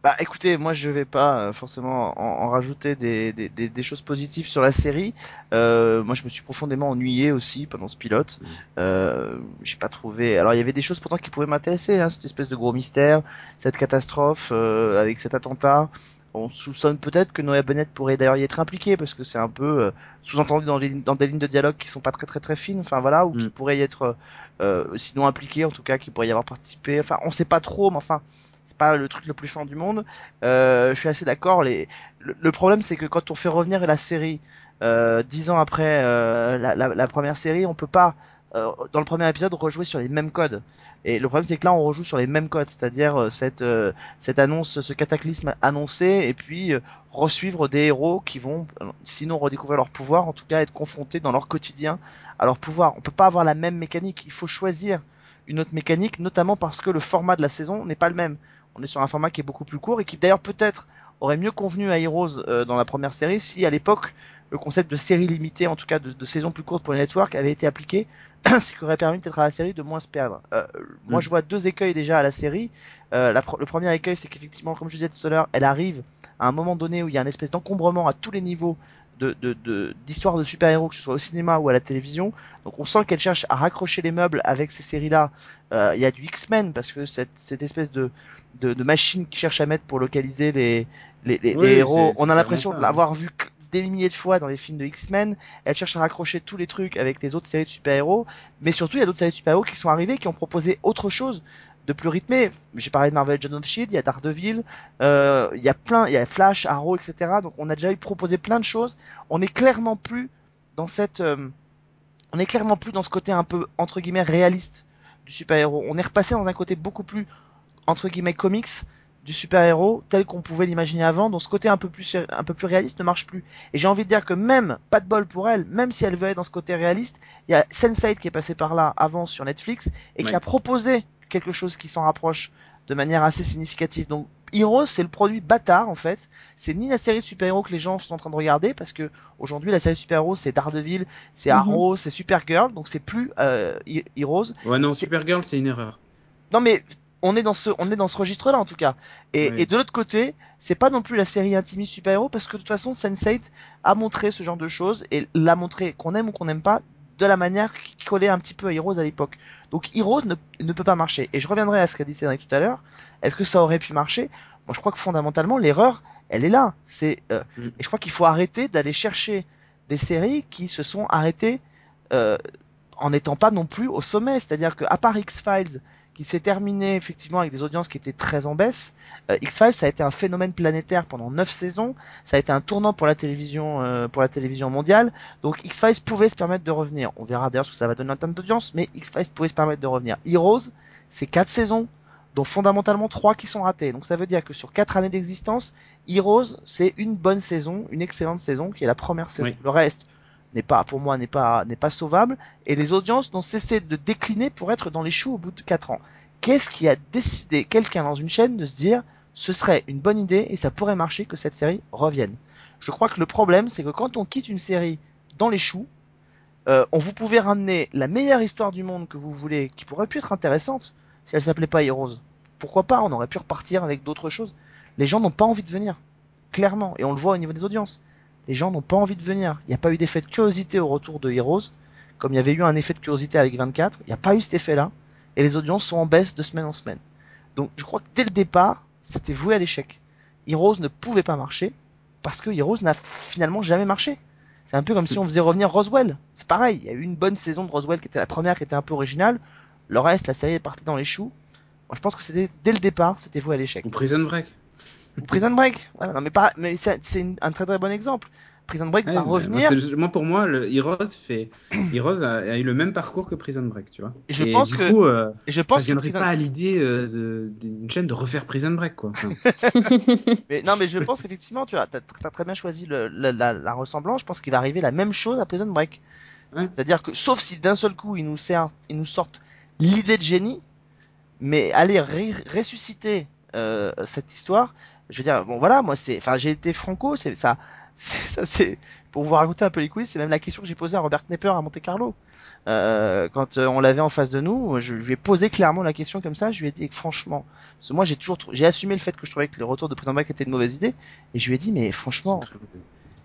Bah écoutez, moi je vais pas euh, forcément en, en rajouter des, des, des, des choses positives sur la série. Euh, moi je me suis profondément ennuyé aussi pendant ce pilote. Mm. Euh, j'ai pas trouvé. Alors il y avait des choses pourtant qui pouvaient m'intéresser, hein, cette espèce de gros mystère, cette catastrophe euh, avec cet attentat. On soupçonne peut-être que Noah Bennett pourrait d'ailleurs y être impliqué parce que c'est un peu euh, sous-entendu dans, dans des lignes de dialogue qui sont pas très très très fines. Enfin voilà, ou qui Mm. pourrait y être euh, sinon impliqué en tout cas, qui pourrait y avoir participé. Enfin on sait pas trop, mais enfin le truc le plus fin du monde. Euh, je suis assez d'accord. Le, problème, c'est que quand on fait revenir la série euh, dix ans après euh, la, première série, on peut pas dans le premier épisode rejouer sur les mêmes codes. Et le problème, c'est que là, on rejoue sur les mêmes codes, c'est-à-dire cette cette annonce, ce cataclysme annoncé, et puis euh, resuivre des héros qui vont, sinon redécouvrir leur pouvoir, en tout cas être confrontés dans leur quotidien à leur pouvoir. On peut pas avoir la même mécanique. Il faut choisir une autre mécanique, notamment parce que le format de la saison n'est pas le même. On est sur un format qui est beaucoup plus court et qui d'ailleurs peut-être aurait mieux convenu à Heroes euh, dans la première série si à l'époque le concept de série limitée, en tout cas de, de saison plus courte pour les networks, avait été appliqué, ce qui aurait permis peut-être à la série de moins se perdre. Euh, moi, Mm. je vois deux écueils déjà à la série. Euh, la, le premier écueil, c'est qu'effectivement, comme je disais tout à l'heure, elle arrive à un moment donné où il y a une espèce d'encombrement à tous les niveaux de de- de, super-héros, que ce soit au cinéma ou à la télévision. Donc on sent qu'elle cherche à raccrocher les meubles avec ces séries-là. Euh, Il y a du X-Men parce que cette, cette espèce de, de, de machine qui cherche à mettre pour localiser les, les, les, Oui, les héros, on a l'impression de ça, l'avoir vu des milliers de fois dans les films de X-Men. Elle cherche à raccrocher tous les trucs avec les autres séries de super-héros. Mais surtout, il y a d'autres séries de super-héros qui sont arrivées, qui ont proposé autre chose de plus rythmé. J'ai parlé de Marvel John of Shield, il y a Daredevil, euh, il y a plein, il y a Flash, Arrow, etc. Donc on a déjà eu proposé plein de choses. On est clairement plus dans cette, euh, on est clairement plus dans ce côté un peu entre guillemets réaliste du super-héros. On est repassé dans un côté beaucoup plus entre guillemets comics du super-héros tel qu'on pouvait l'imaginer avant. Donc ce côté un peu plus un peu plus réaliste ne marche plus. Et j'ai envie de dire que même pas de bol pour elle, même si elle veut aller dans ce côté réaliste, il y a Sense8 qui est passé par là avant sur Netflix et qui a proposé quelque chose qui s'en rapproche de manière assez significative. Donc Heroes, c'est le produit bâtard en fait. C'est ni la série de super-héros que les gens sont en train de regarder parce que aujourd'hui la série de super-héros c'est Daredevil, c'est Mhm. Arrow, c'est Supergirl, donc c'est plus euh, He- Heroes. Ouais, non, Supergirl, c'est une erreur. Non mais on est dans ce on est dans ce registre là en tout cas. Et, Oui. et de l'autre côté, c'est pas non plus la série intimiste super-héros parce que de toute façon Sense8 a montré ce genre de choses et l'a montré qu'on aime ou qu'on n'aime pas de la manière qui collait un petit peu à Heroes à l'époque. Donc Heroes ne, ne peut pas marcher. Et je reviendrai à ce qu'a dit Cédric tout à l'heure. Est-ce que ça aurait pu marcher? Moi, je crois que fondamentalement, l'erreur, elle est là. C'est euh, Mm. et je crois qu'il faut arrêter d'aller chercher des séries qui se sont arrêtées euh, en n'étant pas non plus au sommet. C'est-à-dire que à part X-Files, qui s'est terminé effectivement avec des audiences qui étaient très en baisse, euh, X-Files ça a été un phénomène planétaire pendant neuf saisons. Ça a été un tournant pour la télévision, euh, pour la télévision mondiale. Donc X-Files pouvait se permettre de revenir. On verra d'ailleurs ce que ça va donner en termes d'audience, mais X-Files pouvait se permettre de revenir. Heroes, c'est quatre saisons, dont fondamentalement trois qui sont ratées. Donc ça veut dire que sur quatre années d'existence, Heroes, c'est une bonne saison, une excellente saison, qui est la première saison. Oui. Le reste n'est pas, pour moi, n'est pas, n'est pas sauvable. Et les audiences n'ont cessé de décliner pour être dans les choux au bout de quatre ans. Qu'est-ce qui a décidé quelqu'un dans une chaîne de se dire, ce serait une bonne idée et ça pourrait marcher que cette série revienne? Je crois que le problème, c'est que quand on quitte une série dans les choux, euh, on vous pouvez ramener la meilleure histoire du monde que vous voulez, qui pourrait pu être intéressante, si elle s'appelait pas Heroes. Pourquoi pas? On aurait pu repartir avec d'autres choses. Les gens n'ont pas envie de venir, clairement, et on le voit au niveau des audiences. Les gens n'ont pas envie de venir. Il n'y a pas eu d'effet de curiosité au retour de Heroes, comme il y avait eu un effet de curiosité avec 24. Il n'y a pas eu cet effet-là, et les audiences sont en baisse de semaine en semaine. Donc je crois que dès le départ, c'était voué à l'échec. Heroes ne pouvait pas marcher, parce que Heroes n'a finalement jamais marché. C'est un peu comme si on faisait revenir Roswell. C'est pareil, il y a eu une bonne saison de Roswell qui était la première, qui était un peu originale. Le reste, la série est partie dans les choux. Moi, je pense que c'était dès le départ, c'était voué à l'échec. Prison Break. Ou Prison Break. Voilà, non mais pas, mais c'est un très très bon exemple. Prison Break Ouais, va revenir. moi, pour moi, le Heroes fait, Heroes a, a eu le même parcours que Prison Break, tu vois. Et je pense du que- coup, euh, je ça pense que Prison... pas à l'idée euh, d'une chaîne de refaire Prison Break, quoi. Mais non mais je pense qu'effectivement, tu as, très bien choisi le, la, la, la ressemblance. Je pense qu'il va arriver la même chose à Prison Break. Ouais. C'est-à-dire que, sauf si d'un seul coup ils nous servent, ils nous sortent l'idée de génie, mais aller ressusciter euh, cette histoire, je veux dire, bon voilà, moi c'est, enfin j'ai été franco, c'est ça, c'est ça, c'est pour vous raconter un peu les coulisses, c'est même la question que j'ai posée à Robert Knepper à Monte Carlo. Euh, quand euh, on l'avait en face de nous, je lui ai posé clairement la question comme ça, je lui ai dit que franchement, parce que moi j'ai toujours, j'ai assumé le fait que je trouvais que le retour de Prison Break était une mauvaise idée, et je lui ai dit mais franchement,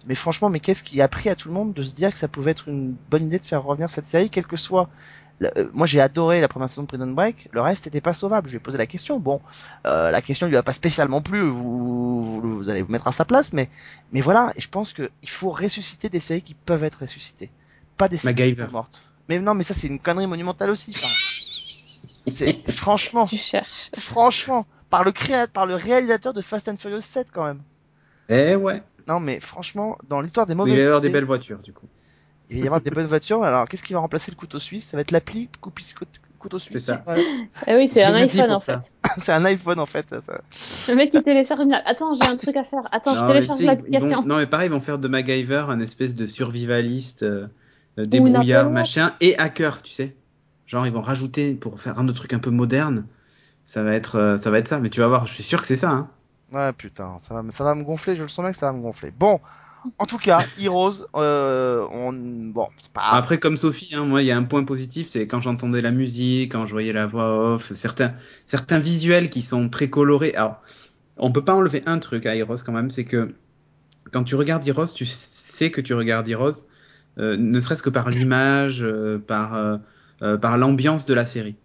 mais franchement, mais qu'est-ce qui a pris à tout le monde de se dire que ça pouvait être une bonne idée de faire revenir cette série, quel que soit. Le- euh, moi, j'ai adoré la première saison de Prison Break. Le reste n'était pas sauvable. Je lui ai posé la question. Bon, euh, la question lui a pas spécialement plu. Vous, vous, vous allez vous mettre à sa place, mais, mais voilà. Et je pense que il faut ressusciter des séries qui peuvent être ressuscitées, pas des séries qui sont mortes. Mais non, mais ça c'est une connerie monumentale aussi. Enfin, c'est franchement, tu cherches. franchement, par le créateur, par le réalisateur de Fast and Furious 7 quand même. Eh ouais. Non, mais franchement, dans l'histoire des mauvaises il va y avoir des belles voitures, du coup. Il va y avoir des bonnes voitures. Alors, qu'est-ce qui va remplacer le couteau suisse? Ça va être l'appli couteau suisse. C'est ça. Ouais. Ah oui, c'est un iPhone en fait. c'est un iPhone en fait. ça. Le mec il télécharge une. Attends, j'ai un truc à faire. Attends, je Non, mais télécharge l'application. vont- Non, mais pareil, ils vont faire de MacGyver un espèce de survivaliste, euh, débrouillard, machin, et hacker, tu sais. Genre, ils vont rajouter pour faire un autre truc un peu moderne. Ça va être, euh, ça va être ça. Mais tu vas voir, je suis sûr que c'est ça. Hein. Ouais, putain, ça va, me- ça va me gonfler. Je le sens bien que ça va me gonfler. Bon, en tout cas, Heroes, euh, on, bon, c'est pas. Après, comme Sophie, hein, moi, il y a un point positif, c'est quand j'entendais la musique, quand je voyais la voix off, certains, certains visuels qui sont très colorés. Alors, on peut pas enlever un truc à Heroes quand même, c'est que quand tu regardes Heroes, tu sais que tu regardes Heroes, euh, ne serait-ce que par l'image, euh, par, par l'ambiance de la série.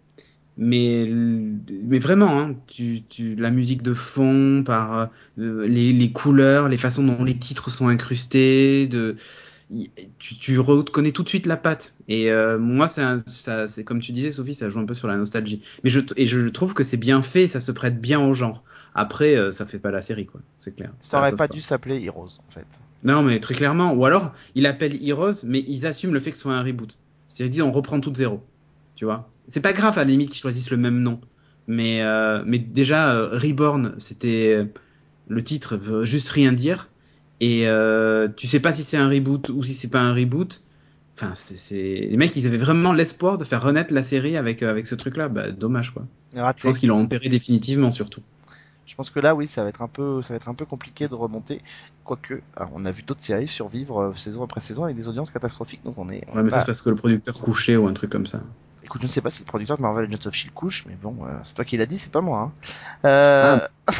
Mais, mais vraiment, hein, tu, tu, la musique de fond, par euh, les, les couleurs, les façons dont les titres sont incrustés, de, tu, tu reconnais tout de suite la patte. Et euh, moi, c'est comme tu disais, Sophie, ça joue un peu sur la nostalgie. Mais je, et je trouve que c'est bien fait, ça se prête bien au genre. Après, euh, ça fait pas la série, quoi. C'est clair. Ça aurait pas dû s'appeler Heroes en fait. Non, mais très clairement. Ou alors, il appelle Heroes, mais ils assument le fait que ce soit un reboot. C'est-à-dire, on reprend tout de zéro. Tu vois C'est pas grave, à la limite, qu'ils choisissent le même nom. Mais, euh, mais déjà, euh, Reborn, c'était. euh, Le titre veut juste rien dire. Et tu sais pas si c'est un reboot ou si c'est pas un reboot. Enfin, c'est, les mecs, ils avaient vraiment l'espoir de faire renaître la série avec, avec ce truc-là. Bah, dommage, quoi. Raté. Je pense qu'ils l'ont enterré définitivement, surtout. Je pense que là, oui, ça va être un peu, ça va être un peu compliqué de remonter. Quoique, alors, on a vu d'autres séries survivre saison après saison avec des audiences catastrophiques, donc on est. on Ouais, mais pas- ça, c'est parce que le producteur couchait ou un truc comme ça. Écoute, je ne sais pas si le producteur de Marvel Agents of Shield couche, mais bon, euh, c'est toi qui l'as dit, c'est pas moi. Hein. Euh...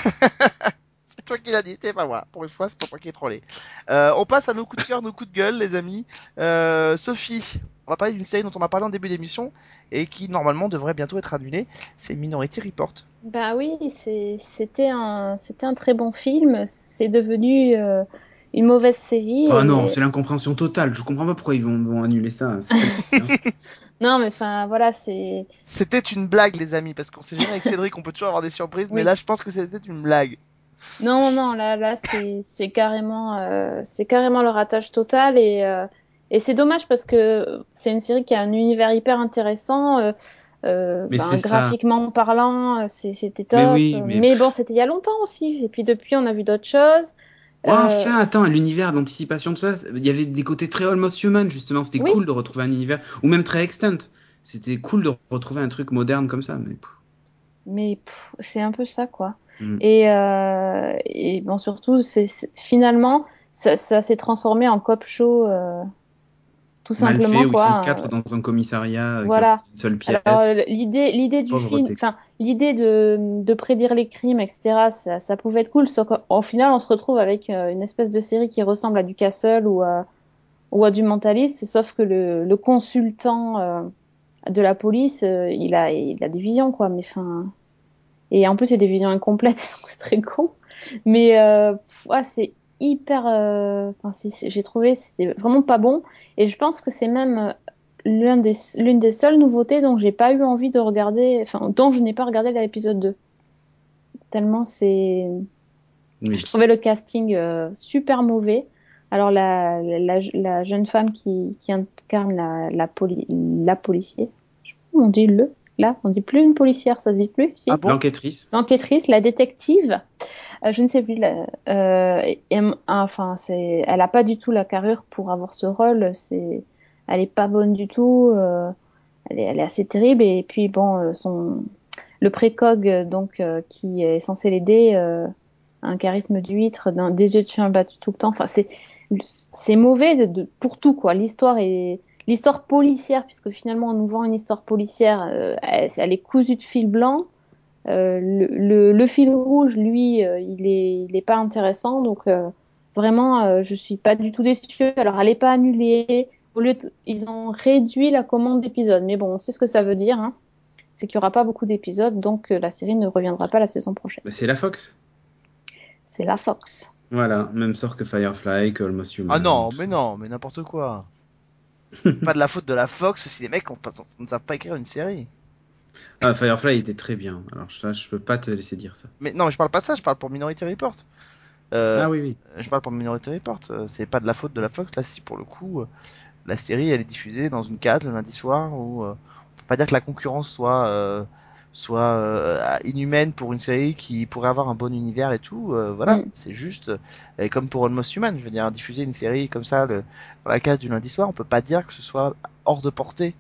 c'est toi qui l'as dit, c'est pas moi. Pour une fois, c'est pas moi qui ai trollé. Euh, on passe à nos coups de cœur, nos coups de gueule, les amis. Euh, Sophie, on va parler d'une série dont on a parlé en début d'émission et qui normalement devrait bientôt être annulée. C'est Minority Report. Bah oui, c'était un, c'était un très bon film. C'est devenu euh, une mauvaise série. Oh et- non, c'est l'incompréhension totale. Je comprends pas pourquoi ils vont, vont annuler ça. Non, mais enfin, voilà, c'est. C'était une blague, les amis, parce qu'on sait jamais avec Cédric, on peut toujours avoir des surprises, mais là, je pense que c'était une blague. Non, non, là, là, c'est, c'est carrément, euh, c'est carrément le ratage total et, euh, et c'est dommage parce que c'est une série qui a un univers hyper intéressant. euh, euh, Mais ben, ça. graphiquement parlant, euh, c'est- c'était top. Mais oui, mais- bon, c'était il y a longtemps aussi. Et puis depuis, on a vu d'autres choses. Ouais, Euh, enfin, attends, l'univers d'anticipation, tout ça, il y avait des côtés très almost human, justement. C'était Oui. cool de retrouver un univers, ou même très extent. C'était cool de retrouver un truc moderne comme ça, mais Mais c'est un peu ça, quoi. Mm. Et, euh, et bon, surtout, c'est c'est- finalement, ça, ça s'est transformé en cop show, euh, tout mal simplement, fait, où ils quoi. sont quatre dans un commissariat voilà. une seule pièce. Euh, l'idée, l'idée du film, enfin, l'idée de, de prédire les crimes, etc., ça, ça pouvait être cool, sauf qu'au final, on se retrouve avec euh, une espèce de série qui ressemble à du Castle ou à, ou à du Mentaliste, sauf que le, le consultant euh, de la police, euh, il a, il a des visions, quoi, mais enfin, et en plus, il a des visions incomplètes, donc c'est très con. Mais, euh, ouais, c'est hyper, euh, enfin, j'ai trouvé, c'était vraiment pas bon, et je pense que c'est même euh, l'une des, l'une des seules nouveautés dont j'ai pas eu envie de regarder, enfin, dont je n'ai pas regardé l'épisode 2. Tellement c'est. Oui. Je trouvais le casting euh, super mauvais. Alors, la, la, la jeune femme qui, qui incarne la, la, poli, la policier, on dit le, là, on dit plus une policière, ça se dit plus, si Ah bon? L'enquêtrice. l'enquêtrice, la détective, euh, je ne sais plus, euh, enfin, c'est, elle a pas du tout la carrure pour avoir ce rôle. C'est, elle est pas bonne du tout. euh, elle, est, assez terrible. Et puis bon, euh, son, le précog euh, donc euh, qui est censé l'aider, euh, un charisme d'huître, des yeux de chien battus tout le temps. Enfin, c'est, c'est mauvais pour tout quoi. L'histoire est L'histoire policière, puisque finalement on nous vend une histoire policière, euh, elle est cousue de fil blanc. Euh, le, le, le fil rouge, lui, euh, il est, il est pas intéressant. Donc euh, vraiment, euh, je suis pas du tout déçue. Alors, elle est pas annulée. Au lieu de- ils ont réduit la commande d'épisodes. Mais bon, on sait ce que ça veut dire. Hein. C'est qu'il y aura pas beaucoup d'épisodes, donc euh, la série ne reviendra pas la saison prochaine. Bah, c'est la Fox? C'est la Fox. Voilà, même sort que Firefly, que Almost Human. Ah non, mais non, mais n'importe quoi. pas de la faute de la Fox si les mecs pas- ne savent pas écrire une série. Ah, Firefly était très bien. Alors ça, je peux pas te laisser dire ça. Mais non, mais je parle pas de ça, je parle pour Minority Report. Euh, ah oui, oui. Je parle pour Minority Report. euh, C'est pas de la faute de la Fox. Là, si pour le coup, euh, la série elle est diffusée dans une case le lundi soir où euh, on peut pas dire que la concurrence soit euh, soit euh, inhumaine pour une série qui pourrait avoir un bon univers et tout. euh, voilà, Mm. c'est juste euh, comme pour Almost Human. Je veux dire, diffuser une série comme ça le, dans la case du lundi soir, on peut pas dire que ce soit hors de portée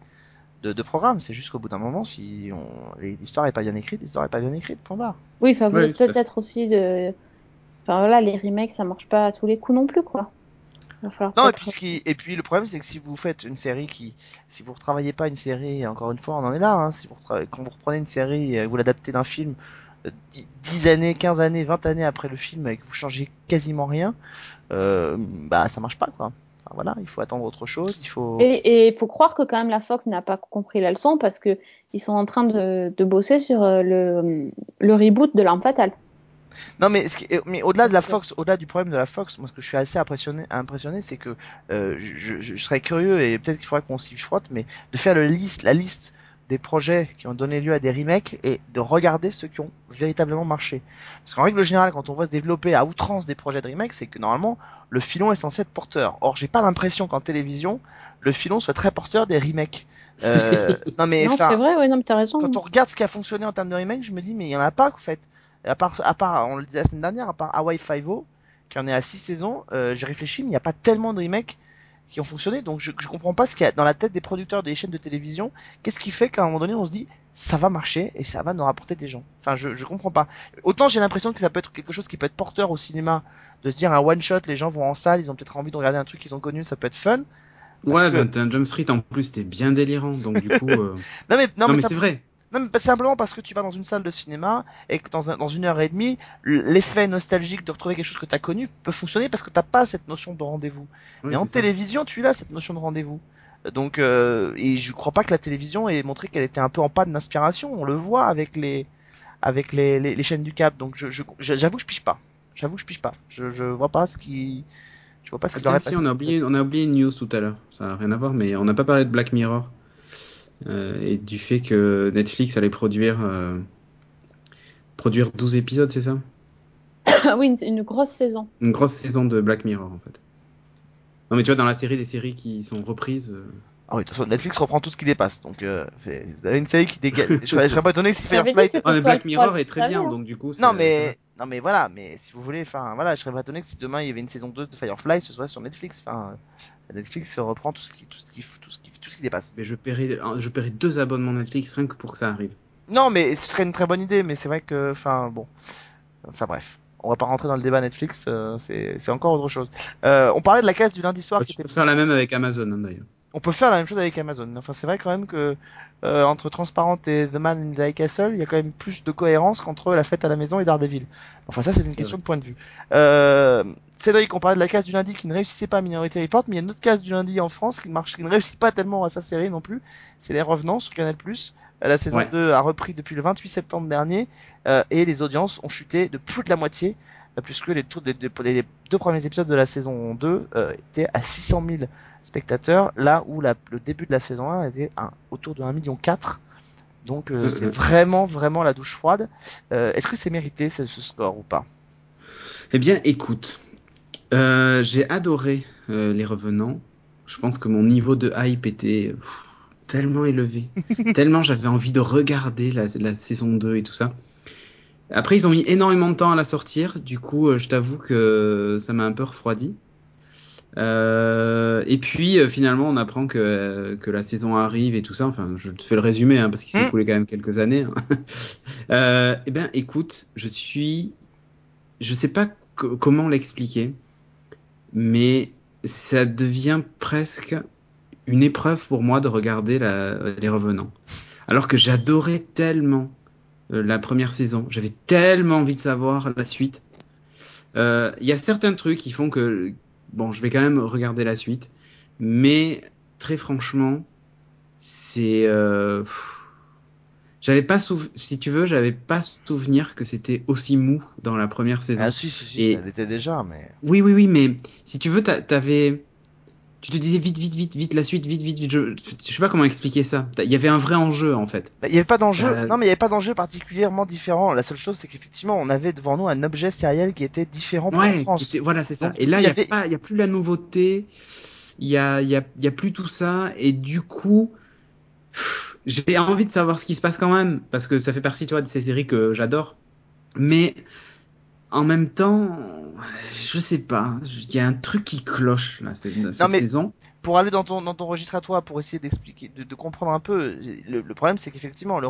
de, de programme. C'est juste qu'au bout d'un moment, si on, l'histoire est pas bien écrite, l'histoire est pas bien écrite. Point barre. Oui, enfin, Oui, peut-être aussi de. Enfin voilà, les remakes, ça marche pas à tous les coups non plus, quoi. Il va falloir Non, et puis, ce qui... et puis le problème, c'est que si vous faites une série qui, si vous retravaillez pas une série, encore une fois, on en est là, hein, si vous quand vous reprenez une série et vous l'adaptez d'un film euh, dix- 10 années, 15 années, 20 années après le film et que vous changez quasiment rien, euh, bah ça marche pas quoi. Enfin, voilà, il faut attendre autre chose, il faut. Et il faut croire que quand même la Fox n'a pas compris la leçon parce que ils sont en train de, de bosser sur euh, le, le reboot de L'Arme Fatale. Non mais ce qui- mais au-delà de la Fox, au-delà du problème de la Fox, moi ce que je suis assez impressionné, impressionné, c'est que euh, je, je, je serais curieux et peut-être qu'il faudrait qu'on s'y frotte, mais de faire le liste, la liste des projets qui ont donné lieu à des remakes et de regarder ceux qui ont véritablement marché. Parce qu'en règle générale, quand on voit se développer à outrance des projets de remake, c'est que normalement le filon est censé être porteur. Or, j'ai pas l'impression qu'en télévision le filon soit très porteur des remakes. Euh, non mais non, c'est vrai, oui, non, mais t'as raison. quand on regarde ce qui a fonctionné en termes de remake, je me dis mais il y en a pas en fait. À part, à part, on le disait la semaine dernière, à part Hawaii Five-O, qui en est à 6 saisons, euh, j'ai réfléchi, mais il n'y a pas tellement de remakes qui ont fonctionné, donc je, je comprends pas ce qu'il y a dans la tête des producteurs des chaînes de télévision. Qu'est-ce qui fait qu'à un moment donné, on se dit ça va marcher et ça va nous rapporter des gens. Enfin, je, je comprends pas. Autant j'ai l'impression que ça peut être quelque chose qui peut être porteur au cinéma, de se dire un one shot, les gens vont en salle, ils ont peut-être envie de regarder un truc qu'ils ont connu, ça peut être fun. Parce Ouais, que- 21 Jump Street en plus c'était bien délirant, donc du coup. euh, Non mais non, Non, mais, c'est vrai. Non, mais simplement parce que tu vas dans une salle de cinéma et que dans, un, dans une heure et demie, l'effet nostalgique de retrouver quelque chose que tu as connu peut fonctionner parce que t'as pas cette notion de rendez-vous. Oui, mais en ça. télévision, tu as cette notion de rendez-vous. Donc, euh, et je crois pas que la télévision ait montré qu'elle était un peu en panne d'inspiration. On le voit avec les, avec les, les, les chaînes du Cap. Donc, je, je, j'avoue que je pige pas. J'avoue que je pige pas. Je, je vois pas ce qui, je vois pas ce qui si, on a oublié, on a oublié une news tout à l'heure. Ça n'a rien à voir, mais on n'a pas parlé de Black Mirror et du fait que Netflix allait produire euh, produire 12 épisodes, c'est ça Ah oui, une, une grosse saison. Une grosse saison de Black Mirror en fait. Non mais tu vois dans la série des séries qui sont reprises. euh, Ah oui, de toute façon, Netflix reprend tout ce qui dépasse. Donc, euh, fait- vous avez une série qui dégage. je, serais, je serais pas étonné que si Firefly. Ah mais Black Mirror est très bien bien. donc du coup. Non mais non mais voilà, mais si vous voulez, enfin voilà, je serais pas étonné que si demain il y avait une saison 2 de Firefly, ce soit sur Netflix. Enfin, euh, Netflix reprend tout ce qui tout ce qui tout ce qui tout ce qui dépasse. Mais je paierai, je paierai deux abonnements Netflix rien que pour que ça arrive. Non mais ce serait une très bonne idée, mais c'est vrai que enfin bon, enfin bref. On va pas rentrer dans le débat Netflix, euh, c'est encore autre chose. Euh, on parlait de la case du lundi soir Bah, qui tu était peux faire la même avec Amazon hein, d'ailleurs. On peut faire la même chose avec Amazon. Enfin, c'est vrai quand même que euh, entre Transparent et The Man in the High Castle, il y a quand même plus de cohérence qu'entre La Fête à la Maison et Daredevil. Enfin, ça, c'est une question de point de vue. Euh, Cédric, on parlait de la case du lundi qui ne réussissait pas à Minority Report, mais il y a une autre case du lundi en France qui ne marche, qui ne réussit pas tellement à sa série non plus. C'est Les Revenants sur Canal+. Euh, La saison Ouais. 2 a repris depuis le 28 septembre dernier euh, et les audiences ont chuté de plus de la moitié euh, puisque les, les deux premiers épisodes de la saison 2 euh, étaient à 600 000 spectateurs, là où la- le début de la saison 1 était autour de 1,4 million. Donc euh, Mhm. c'est vraiment vraiment la douche froide. Euh, Est-ce que c'est mérité ce, ce score ou pas? Eh bien, écoute, euh, j'ai adoré euh, Les Revenants. Je pense que mon niveau de hype était pff, tellement élevé, tellement j'avais envie de regarder la, la saison 2 et tout ça. Après, ils ont mis énormément de temps à la sortir, du coup, euh, je t'avoue que ça m'a un peu refroidi. Euh, et puis, euh, finalement, on apprend que, que la saison arrive et tout ça. Enfin, je te fais le résumé, hein, parce qu'il s'est Mm. écoulé quand même quelques années. hein. euh, eh bien, écoute, je suis je sais pas co- comment l'expliquer, mais ça devient presque une épreuve pour moi de regarder la- les revenants. Alors que j'adorais tellement euh, la première saison, j'avais tellement envie de savoir la suite. Euh, Il y a certains trucs qui font que, bon, je vais quand même regarder la suite, mais très franchement, c'est, euh, j'avais pas souv- si tu veux, j'avais pas souvenir que c'était aussi mou dans la première saison. Ah si si si, Et- ça l'était déjà, mais Oui, oui, oui, mais si tu veux, t'a- t'avais. Tu te disais vite, vite, vite, vite, la suite, vite, vite, vite. Je, je sais pas comment expliquer ça. Il y avait un vrai enjeu, en fait. Bah, il y avait pas d'enjeu. Euh, Non, mais il y avait pas d'enjeu particulièrement différent. La seule chose, c'est qu'effectivement, on avait devant nous un objet sériel qui était différent pour la France. voilà, c'est ça. Donc, Et là, il y y, avait- y a plus la nouveauté. Il y a, il y a, il y a plus tout ça. Et du coup, j'ai envie de savoir ce qui se passe quand même. Parce que ça fait partie, tu vois, de ces séries que j'adore. Mais, en même temps, je sais pas. Il y a un truc qui cloche, là, cette, cette mais- saison. pour aller dans ton, dans ton registre à toi, pour essayer d'expliquer, de, de comprendre un peu, le, le problème c'est qu'effectivement le,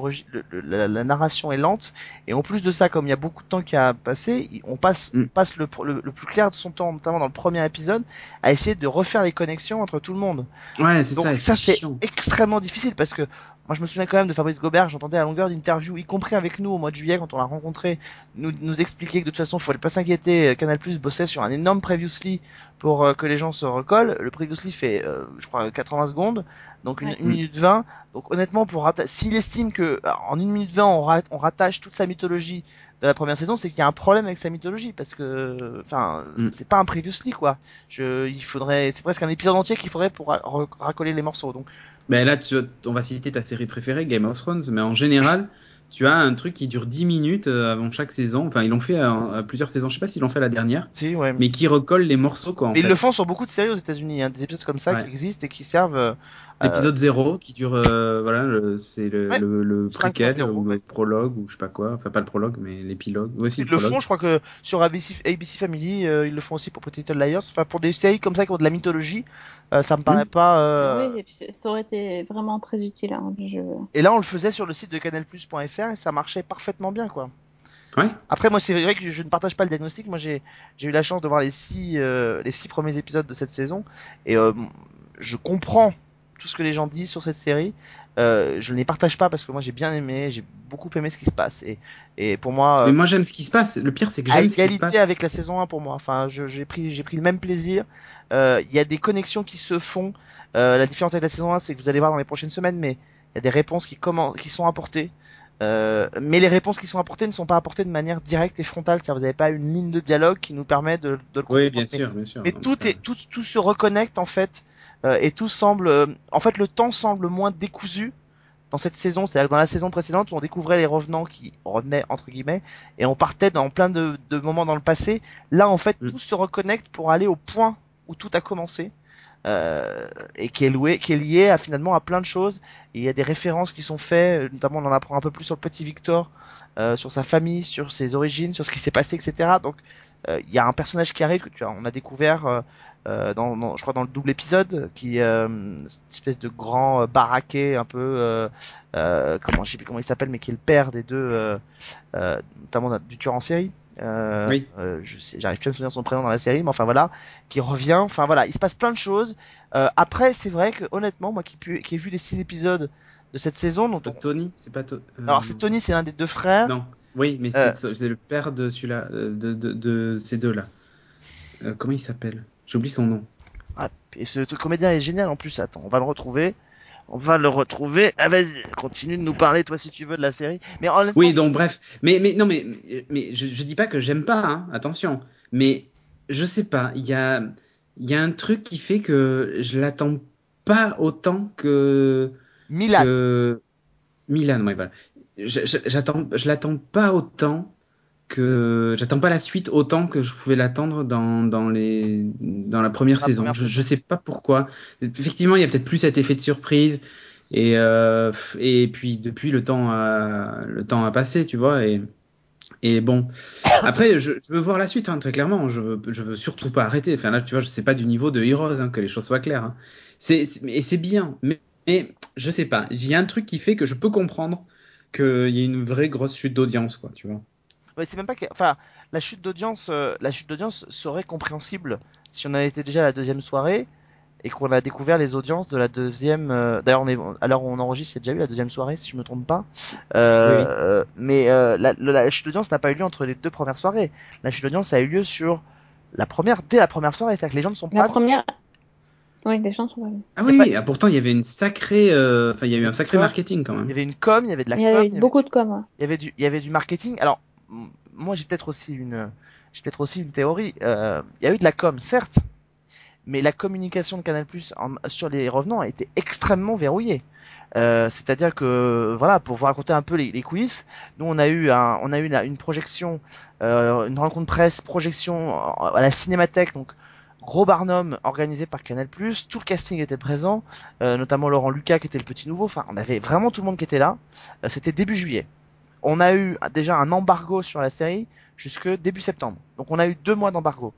la, la narration est lente, et en plus de ça, comme il y a beaucoup de temps qui a passé, on passe, Mm. on passe le, le, le plus clair de son temps, notamment dans le premier épisode, à essayer de refaire les connexions entre tout le monde. Ouais, c'est ça. ça c'est extrêmement difficile parce que moi je me souviens quand même de Fabrice Gobert, j'entendais à longueur d'interview, y compris avec nous au mois de juillet quand on l'a rencontré, nous, nous expliquer que de toute façon il fallait pas s'inquiéter, euh, Canal Plus bossait sur un énorme previously pour euh, que les gens se recollent. Le previously fait euh, je crois 80 secondes, donc une, Ouais. une minute 20. Donc honnêtement pour s'il estime que en une minute 20 on, rat- on rattache toute sa mythologie de la première saison, c'est qu'il y a un problème avec sa mythologie parce que enfin Mm. c'est pas un previously quoi. Je il faudrait c'est presque un épisode entier qu'il faudrait pour ra- ra- racoler les morceaux. Donc Mais là, tu, on va citer ta série préférée, Game of Thrones, mais en général, tu as un truc qui dure 10 minutes euh, avant chaque saison. Enfin, ils l'ont fait à, à plusieurs saisons. Je sais pas s'ils l'ont fait à la dernière, si ouais. mais qui recolle les morceaux quoi. En Mais ils le font sur beaucoup de séries aux États-Unis, hein, des épisodes comme ça Ouais. qui existent et qui servent. Euh, L'épisode 0 qui dure, euh, voilà, c'est le, Ouais. le, le 5.0, préquel ou le prologue ou je sais pas quoi. Enfin, pas le prologue, mais l'épilogue. Ouais, ils le font, je crois que sur ABC, ABC Family, euh, ils le font aussi pour Pretty Little Liars. Enfin, pour des séries comme ça qui ont de la mythologie, euh, ça me paraît pas. euh, Oui, et puis ça aurait été vraiment très utile. hein. Je... Et là, on le faisait sur le site de canalplus.fr et ça marchait parfaitement bien, quoi. Ouais. Après, moi, c'est vrai que je ne partage pas le diagnostic. Moi, j'ai j'ai eu la chance de voir les six euh, les six premiers épisodes de cette saison et euh, je comprends tout ce que les gens disent sur cette série, euh, je ne les partage pas parce que moi j'ai bien aimé, j'ai beaucoup aimé ce qui se passe et et pour moi. Mais moi j'aime ce qui se passe. Le pire c'est que j'aime ce qui se passe. avec la saison 1 pour moi. Enfin, j'ai pris j'ai pris le même plaisir. Il y a des connexions qui se font. la différence avec la saison 1, c'est que vous allez voir dans les prochaines semaines, mais il y a des réponses qui qui sont apportées. Euh, mais les réponses qui sont apportées ne sont pas apportées de manière directe et frontale, car vous n'avez pas une ligne de dialogue qui nous permet de, de le comprendre. Oui, bien sûr, bien sûr. Mais tout est tout, tout se reconnecte en fait, euh, et tout semble, euh, en fait, le temps semble moins décousu dans cette saison. C'est-à-dire que dans la saison précédente, on découvrait les revenants qui revenaient entre guillemets, et on partait dans plein de, de moments dans le passé. Là, en fait, mm. tout se reconnecte pour aller au point où tout a commencé euh, et qui est, loué, qui est lié à finalement à plein de choses. Et il y a des références qui sont faites, notamment on en apprend un peu plus sur le petit Victor, euh, sur sa famille, sur ses origines, sur ce qui s'est passé, etc. Donc euh, il y a un personnage qui arrive que tu vois, on a découvert euh, euh, dans, dans, je crois dans le double épisode, qui est une espèce de grand baraquet un peu, comment je sais plus comment il s'appelle, mais qui est le père des deux, notamment du tueur en série. Euh, oui. euh, je sais, j'arrive plus à me souvenir son prénom dans la série, mais enfin voilà, qui revient. Enfin voilà, il se passe plein de choses. Euh, après, c'est vrai que honnêtement, moi qui, qui ai vu les six épisodes de cette saison, donc Tony, c'est pas. Euh, Alors c'est Tony, c'est l'un des deux frères. Non. Oui, mais c'est euh. le père de celui-là, de, de, de, ces deux-là. comment il s'appelle? J'oublie son nom. Ah, et ce, comédien est génial en plus. Attends, on va le retrouver on va le retrouver. Ah, vas-y, continue de nous parler, toi, si tu veux, de la série. Mais Oui, donc bref. Mais, mais non, mais, mais je, je dis pas que j'aime pas, hein, attention. Mais je sais pas, il y a, y a un truc qui fait que je l'attends pas autant que. Milan. Que... Milan, ouais, voilà. J'attends, je l'attends pas autant que j'attends pas la suite autant que je pouvais l'attendre dans, dans les dans la première saison. je, je sais pas pourquoi. Effectivement, il y a peut-être plus cet effet de surprise et euh, et puis depuis le temps a le temps a passé, tu vois et et bon, après, je, je veux voir la suite, hein, très clairement. Je veux, je veux surtout pas arrêter. Enfin là, tu vois, je sais pas du niveau de Heroes, hein, que les choses soient claires. Hein. C'est, et c'est bien, mais, mais je sais pas. Il y a un truc qui fait que je peux comprendre qu'il y ait une vraie grosse chute d'audience, quoi, tu vois. Ouais, c'est même pas que, enfin, la chute d'audience, euh, la chute d'audience serait compréhensible si on avait été déjà à la deuxième soirée et qu'on a découvert les audiences de la deuxième. Euh, d'ailleurs, on est, alors on enregistre, il y a déjà eu la deuxième soirée, si je me trompe pas. Euh, Mais euh, la, la, chute d'audience n'a pas eu lieu entre les deux premières soirées. La chute d'audience a eu lieu sur la première, dès la première soirée, c'est-à-dire que les gens ne sont la pas. première. Oui, des gens sont pas Ah oui, ah, pourtant il y avait une sacrée, enfin il y a eu un sacré marketing quand même. Il y avait une com, il y avait de la il y avait beaucoup de com. Il y avait du, il y avait du marketing. Alors moi j'ai peut-être aussi une j'ai peut-être aussi une théorie. Euh, il y a eu de la com, certes, mais la communication de Canal Plus sur les revenants été extrêmement verrouillée. Euh, c'est-à-dire que voilà, pour vous raconter un peu les, coulisses, nous on a eu un, on a eu une, projection, euh, une rencontre presse, projection à la Cinémathèque, donc gros Barnum organisé par Canal+, tout le casting était présent, notamment Laurent Lucas qui était le petit nouveau, enfin on avait vraiment tout le monde qui était là. C'était début juillet on a eu déjà un embargo sur la série jusque début septembre. Donc on a eu deux mois d'embargo.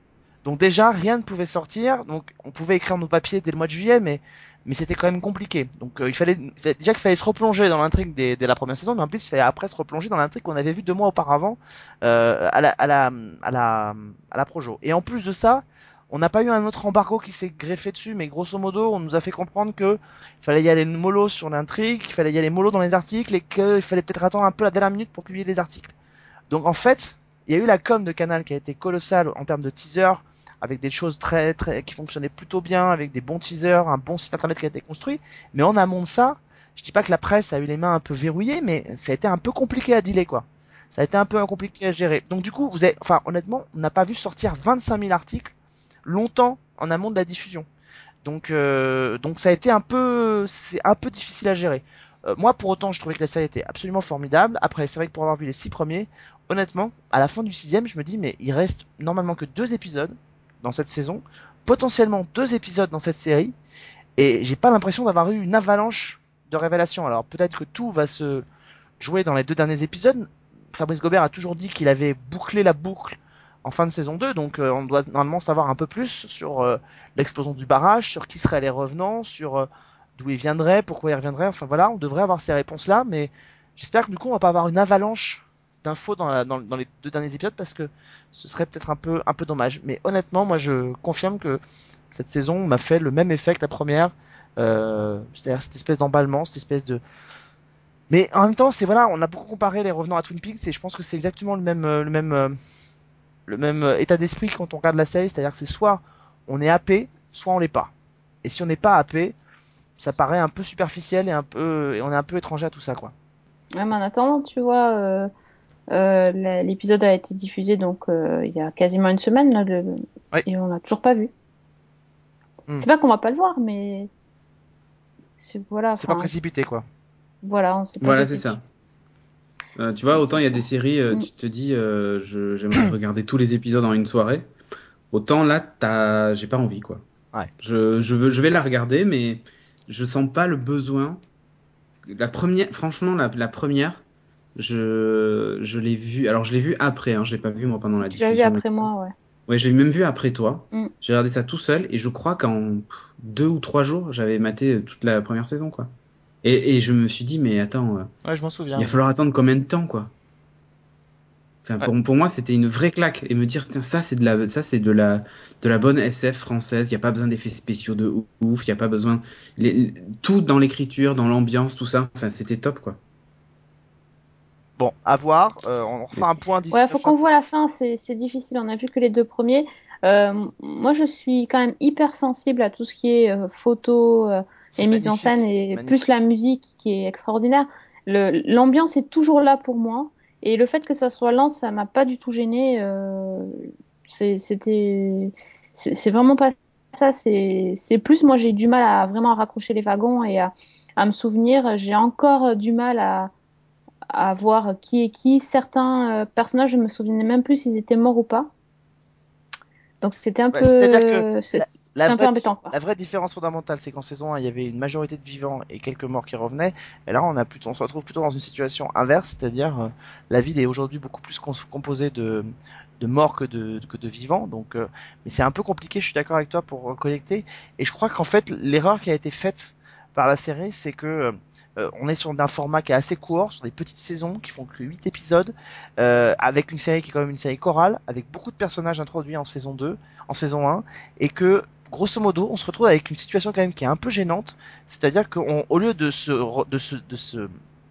Donc déjà rien ne pouvait sortir. Donc on pouvait écrire nos papiers dès le mois de juillet, mais mais c'était quand même compliqué. Donc euh, il fallait déjà qu'il fallait se replonger dans l'intrigue dès, la première saison, mais en plus il fallait après se replonger dans l'intrigue qu'on avait vu deux mois auparavant euh, à la à la à la à la projo. Et en plus de ça, on n'a pas eu un autre embargo qui s'est greffé dessus, mais grosso modo, on nous a fait comprendre que il fallait y aller mollo sur l'intrigue, qu'il fallait y aller mollo dans les articles et qu'il fallait peut-être attendre un peu la dernière minute pour publier les articles. Donc en fait, il y a eu la com de Canal qui a été colossale en termes de teaser, avec des choses très très qui fonctionnaient plutôt bien, avec des bons teasers, un bon site internet qui a été construit. Mais en amont de ça, je dis pas que la presse a eu les mains un peu verrouillées, mais ça a été un peu compliqué à dealer quoi. Ça a été un peu compliqué à gérer. Donc du coup, vous avez, enfin honnêtement, on n'a pas vu sortir 25 000 articles longtemps en amont de la diffusion. Donc, euh, donc ça a été un peu, c'est un peu difficile à gérer. Euh, moi, pour autant, je trouvais que la série était absolument formidable. Après, c'est vrai que pour avoir vu les six premiers, honnêtement, à la fin du sixième, je me dis, mais il reste normalement que deux épisodes dans cette saison, potentiellement deux épisodes dans cette série, et j'ai pas l'impression d'avoir eu une avalanche de révélations. Alors peut-être que tout va se jouer dans les deux derniers épisodes. Fabrice Gobert a toujours dit qu'il avait bouclé la boucle en fin de saison 2, donc euh, on doit normalement savoir un peu plus sur euh, l'explosion du barrage, sur qui seraient les revenants, sur euh, d'où ils viendraient, pourquoi ils reviendraient, enfin voilà, on devrait avoir ces réponses-là, mais j'espère que du coup on va pas avoir une avalanche d'infos dans, dans, les deux derniers épisodes parce que ce serait peut-être un peu, un peu dommage. Mais honnêtement, moi je confirme que cette saison m'a fait le même effet que la première, Euh, C'est-à-dire cette espèce d'emballement, cette espèce de mais en même temps, c'est voilà, on a beaucoup comparé les revenants à Twin Peaks et je pense que c'est exactement le même euh, le même euh, le même euh, état d'esprit quand on regarde la série, c'est-à-dire que c'est soit on est happé, soit on l'est pas. Et si on n'est pas happé, ça paraît un peu superficiel et un peu et on est un peu étranger à tout ça quoi. Ouais, mais en attendant, tu vois, euh, euh, l'épisode a été diffusé donc euh, il y a quasiment une semaine là, le... Oui. et on l'a toujours pas vu. Hmm. C'est pas qu'on va pas le voir, mais c'est voilà. C'est pas précipité quoi. Voilà, on sait pas. Voilà, c'est ça. Euh, tu vois, autant il y a des séries, euh, Mm. tu te dis, euh, je- j'aimerais regarder tous les épisodes en une soirée. Autant là, t'as, j'ai pas envie, quoi. Ouais. Je, je veux, je vais la regarder, mais je sens pas le besoin. La première, franchement, la, la première, je, je l'ai vue. Alors, je l'ai vue après, hein, je l'ai pas vue moi pendant la Tu l'as diffusion. vu et après moi, ouais. Ouais, je l'ai même vu après toi. Mm. J'ai regardé ça tout seul et je crois qu'en deux ou trois jours, j'avais maté toute la première saison, quoi. Et, et je me suis dit, mais attends, euh, Ouais, je m'en souviens. il va falloir attendre combien de temps, quoi? Enfin, pour, pour moi, c'était une vraie claque et me dire, tiens, ça c'est de la, ça c'est de la, de la bonne SF française. Il y a pas besoin d'effets spéciaux de ouf. Il y a pas besoin, les, tout dans l'écriture, dans l'ambiance, tout ça. Enfin, c'était top, quoi. Bon, à voir. Euh, on refera un point d'ici. Ouais, faut qu'on voit la fin, c'est c'est difficile. On a vu que les deux premiers. Euh, moi, je suis quand même hyper sensible à tout ce qui est euh, photo et mise en scène et plus la musique qui est extraordinaire. Le- L'ambiance est toujours là pour moi et le fait que ça soit lent, ça m'a pas du tout gêné. Euh, c'est- C'était, c'est vraiment pas ça. C'est c'est plus moi j'ai du mal à vraiment raccrocher les wagons et à, à me souvenir. J'ai encore du mal à à voir qui est qui. Certains euh, personnages, je me souvenais même plus s'ils étaient morts ou pas. Donc c'était un Ouais, peu, c'est-à-dire que c'est la- La un peu vraie, embêtant. Quoi. la vraie différence fondamentale, c'est qu'en saison 1, il y avait une majorité de vivants et quelques morts qui revenaient. Et là, on, a plutôt, on se retrouve plutôt dans une situation inverse, c'est-à-dire euh, la ville est aujourd'hui beaucoup plus composée de, de morts que de, que de vivants. Donc, euh, mais c'est un peu compliqué, je suis d'accord avec toi, pour reconnecter. Et je crois qu'en fait, l'erreur qui a été faite par la série, c'est que euh, on est sur un format qui est assez court, sur des petites saisons qui font que 8 épisodes, euh, avec une série qui est quand même une série chorale, avec beaucoup de personnages introduits en saison 2, en saison 1, et que grosso modo, on se retrouve avec une situation quand même qui est un peu gênante, c'est-à-dire qu'au lieu de se, de, se, de se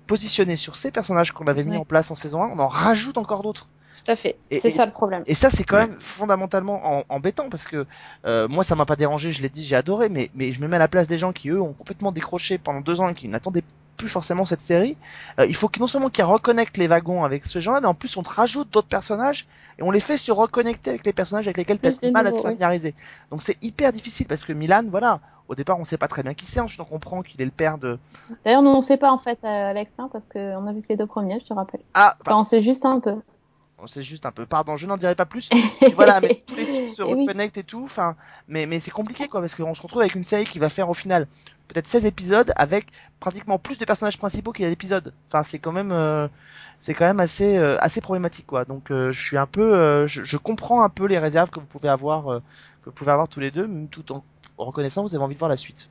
positionner sur ces personnages qu'on avait mis en place en saison 1, on en rajoute encore d'autres. Tout à fait. C'est ça le problème. Et ça, c'est quand Ouais. même fondamentalement en- embêtant parce que euh, moi, ça m'a pas dérangé, je l'ai dit, j'ai adoré, mais, mais je me mets à la place des gens qui, eux, ont complètement décroché pendant deux ans et qui n'attendaient plus forcément cette série. Euh, il faut que non seulement qu'ils reconnectent les wagons avec ce gens-là, mais en plus on te rajoute d'autres personnages et on les fait se reconnecter avec les personnages avec lesquels tu as Plus du de mal à te oui. familiariser. Donc c'est hyper difficile parce que Milan, voilà, au départ on sait pas très bien qui c'est, ensuite on comprend qu'il est le père de... D'ailleurs, nous on sait pas en fait, euh, Alex, hein, parce qu'on a vu que les deux premiers, je te rappelle. Ah, Enfin, on sait juste un peu. Sait juste un peu. Pardon, je n'en dirai pas plus. Puis voilà, mais tous les fils se Eh reconnectent et tout. Enfin, mais mais c'est compliqué quoi parce qu'on se retrouve avec une série qui va faire au final peut-être 16 épisodes avec pratiquement plus de personnages principaux qu'il y a d'épisodes. Enfin, c'est quand même euh, c'est quand même assez euh, assez problématique quoi. Donc euh, je suis un peu je, je comprends un peu les réserves que vous pouvez avoir que vous pouvez avoir tous les deux tout en reconnaissant que vous avez envie de voir la suite.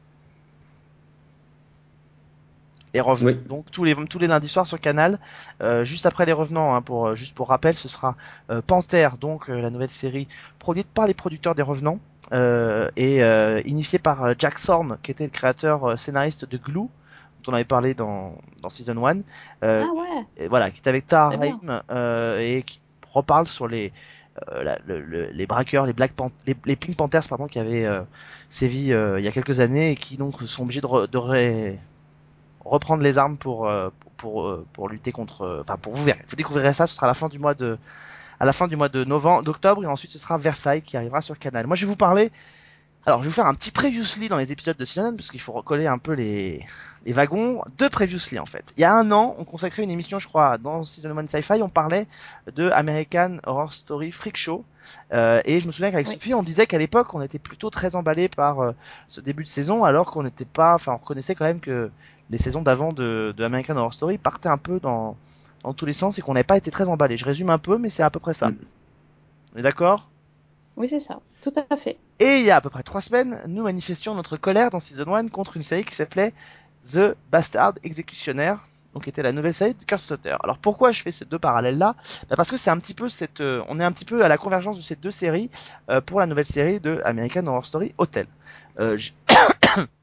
Les revenants. Oui. Donc tous les tous les lundis soirs sur Canal, euh, juste après les revenants, hein, pour euh, juste pour rappel, ce sera euh, Panther, donc euh, la nouvelle série produite par les producteurs des Revenants euh, et euh, initiée par euh, Jack Thorne, qui était le créateur euh, scénariste de Glue, dont on avait parlé dans dans season 1. Euh, Ah ouais. et voilà, qui est avec euh, et qui reparle sur les euh, la- le- le- les braqueurs, les Black Pan- les, les Pink Panthers pardon, qui avaient euh, sévi euh, il y a quelques années et qui donc sont obligés de, re- de ré- reprendre les armes pour euh, pour euh, pour lutter contre euh, enfin pour vous verrez vous découvrirez ça ce sera à la fin du mois de à la fin du mois de novembre d'octobre et ensuite ce sera Versailles qui arrivera sur Canal. Moi je vais vous parler alors je vais vous faire un petit previously dans les épisodes de Season parce qu'il faut recoller un peu les les wagons. Deux previously en fait. Il y a un an on consacrait une émission je crois dans Season 1 Sci-Fi on parlait de American Horror Story Freak Show. Euh, et je me souviens qu'avec Oui. Sophie on disait qu'à l'époque on était plutôt très emballé par euh, ce début de saison alors qu'on n'était pas enfin on reconnaissait quand même que les saisons d'avant de, de American Horror Story partaient un peu dans, dans tous les sens et qu'on n'avait pas été très emballé. Je résume un peu, mais c'est à peu près ça. Mm. On est d'accord? Oui, c'est ça. Tout à fait. Et il y a à peu près trois semaines, nous manifestions notre colère dans Season 1 contre une série qui s'appelait The Bastard Exécutionnaire, donc qui était la nouvelle série de Kurt Sutter. Alors pourquoi je fais ces deux parallèles-là? Bah Parce que c'est un petit peu cette, euh, on est un petit peu à la convergence de ces deux séries euh, pour la nouvelle série de American Horror Story Hotel. Euh,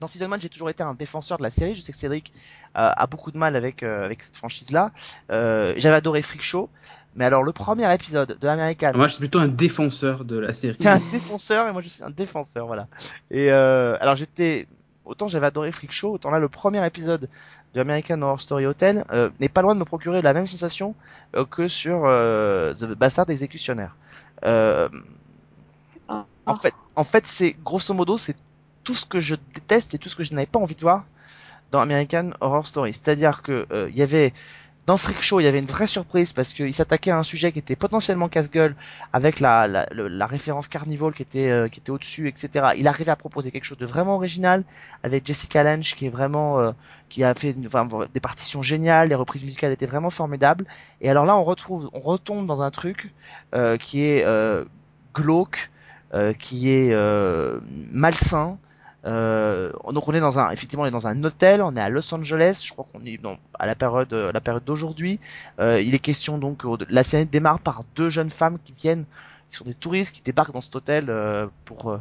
dans Season 1, j'ai toujours été un défenseur de la série. Je sais que Cédric euh, a beaucoup de mal avec euh, avec cette franchise-là. Euh, J'avais adoré Freak Show, mais alors le premier épisode de American. Moi, je suis plutôt un défenseur de la série. T'es un défenseur et moi je suis un défenseur, voilà. Et euh, alors j'étais autant j'avais adoré Freak Show, autant là le premier épisode de American Horror Story Hotel euh, n'est pas loin de me procurer la même sensation euh, que sur euh, The Bastard Exécutionnaire. Euh, Ah. en fait, en fait, c'est grosso modo, c'est tout ce que je déteste et tout ce que je n'avais pas envie de voir dans American Horror Story. C'est-à-dire que euh, il y avait dans Freak Show, il y avait une vraie surprise parce qu'il s'attaquait à un sujet qui était potentiellement casse-gueule avec la, la, la référence Carnival qui était euh, qui était au-dessus, etc. Il arrivait à proposer quelque chose de vraiment original avec Jessica Lange qui est vraiment euh, qui a fait des partitions géniales, les reprises musicales étaient vraiment formidables. Et alors là, on retrouve, on retombe dans un truc euh, qui est euh, glauque, euh, qui est euh, malsain. Euh, donc on est dans un, effectivement, on est dans un hôtel, on est à Los Angeles, je crois qu'on est dans, à la période, euh, la période d'aujourd'hui. Euh, il est question donc, euh, la série démarre par deux jeunes femmes qui viennent, qui sont des touristes, qui débarquent dans cet hôtel euh, pour euh,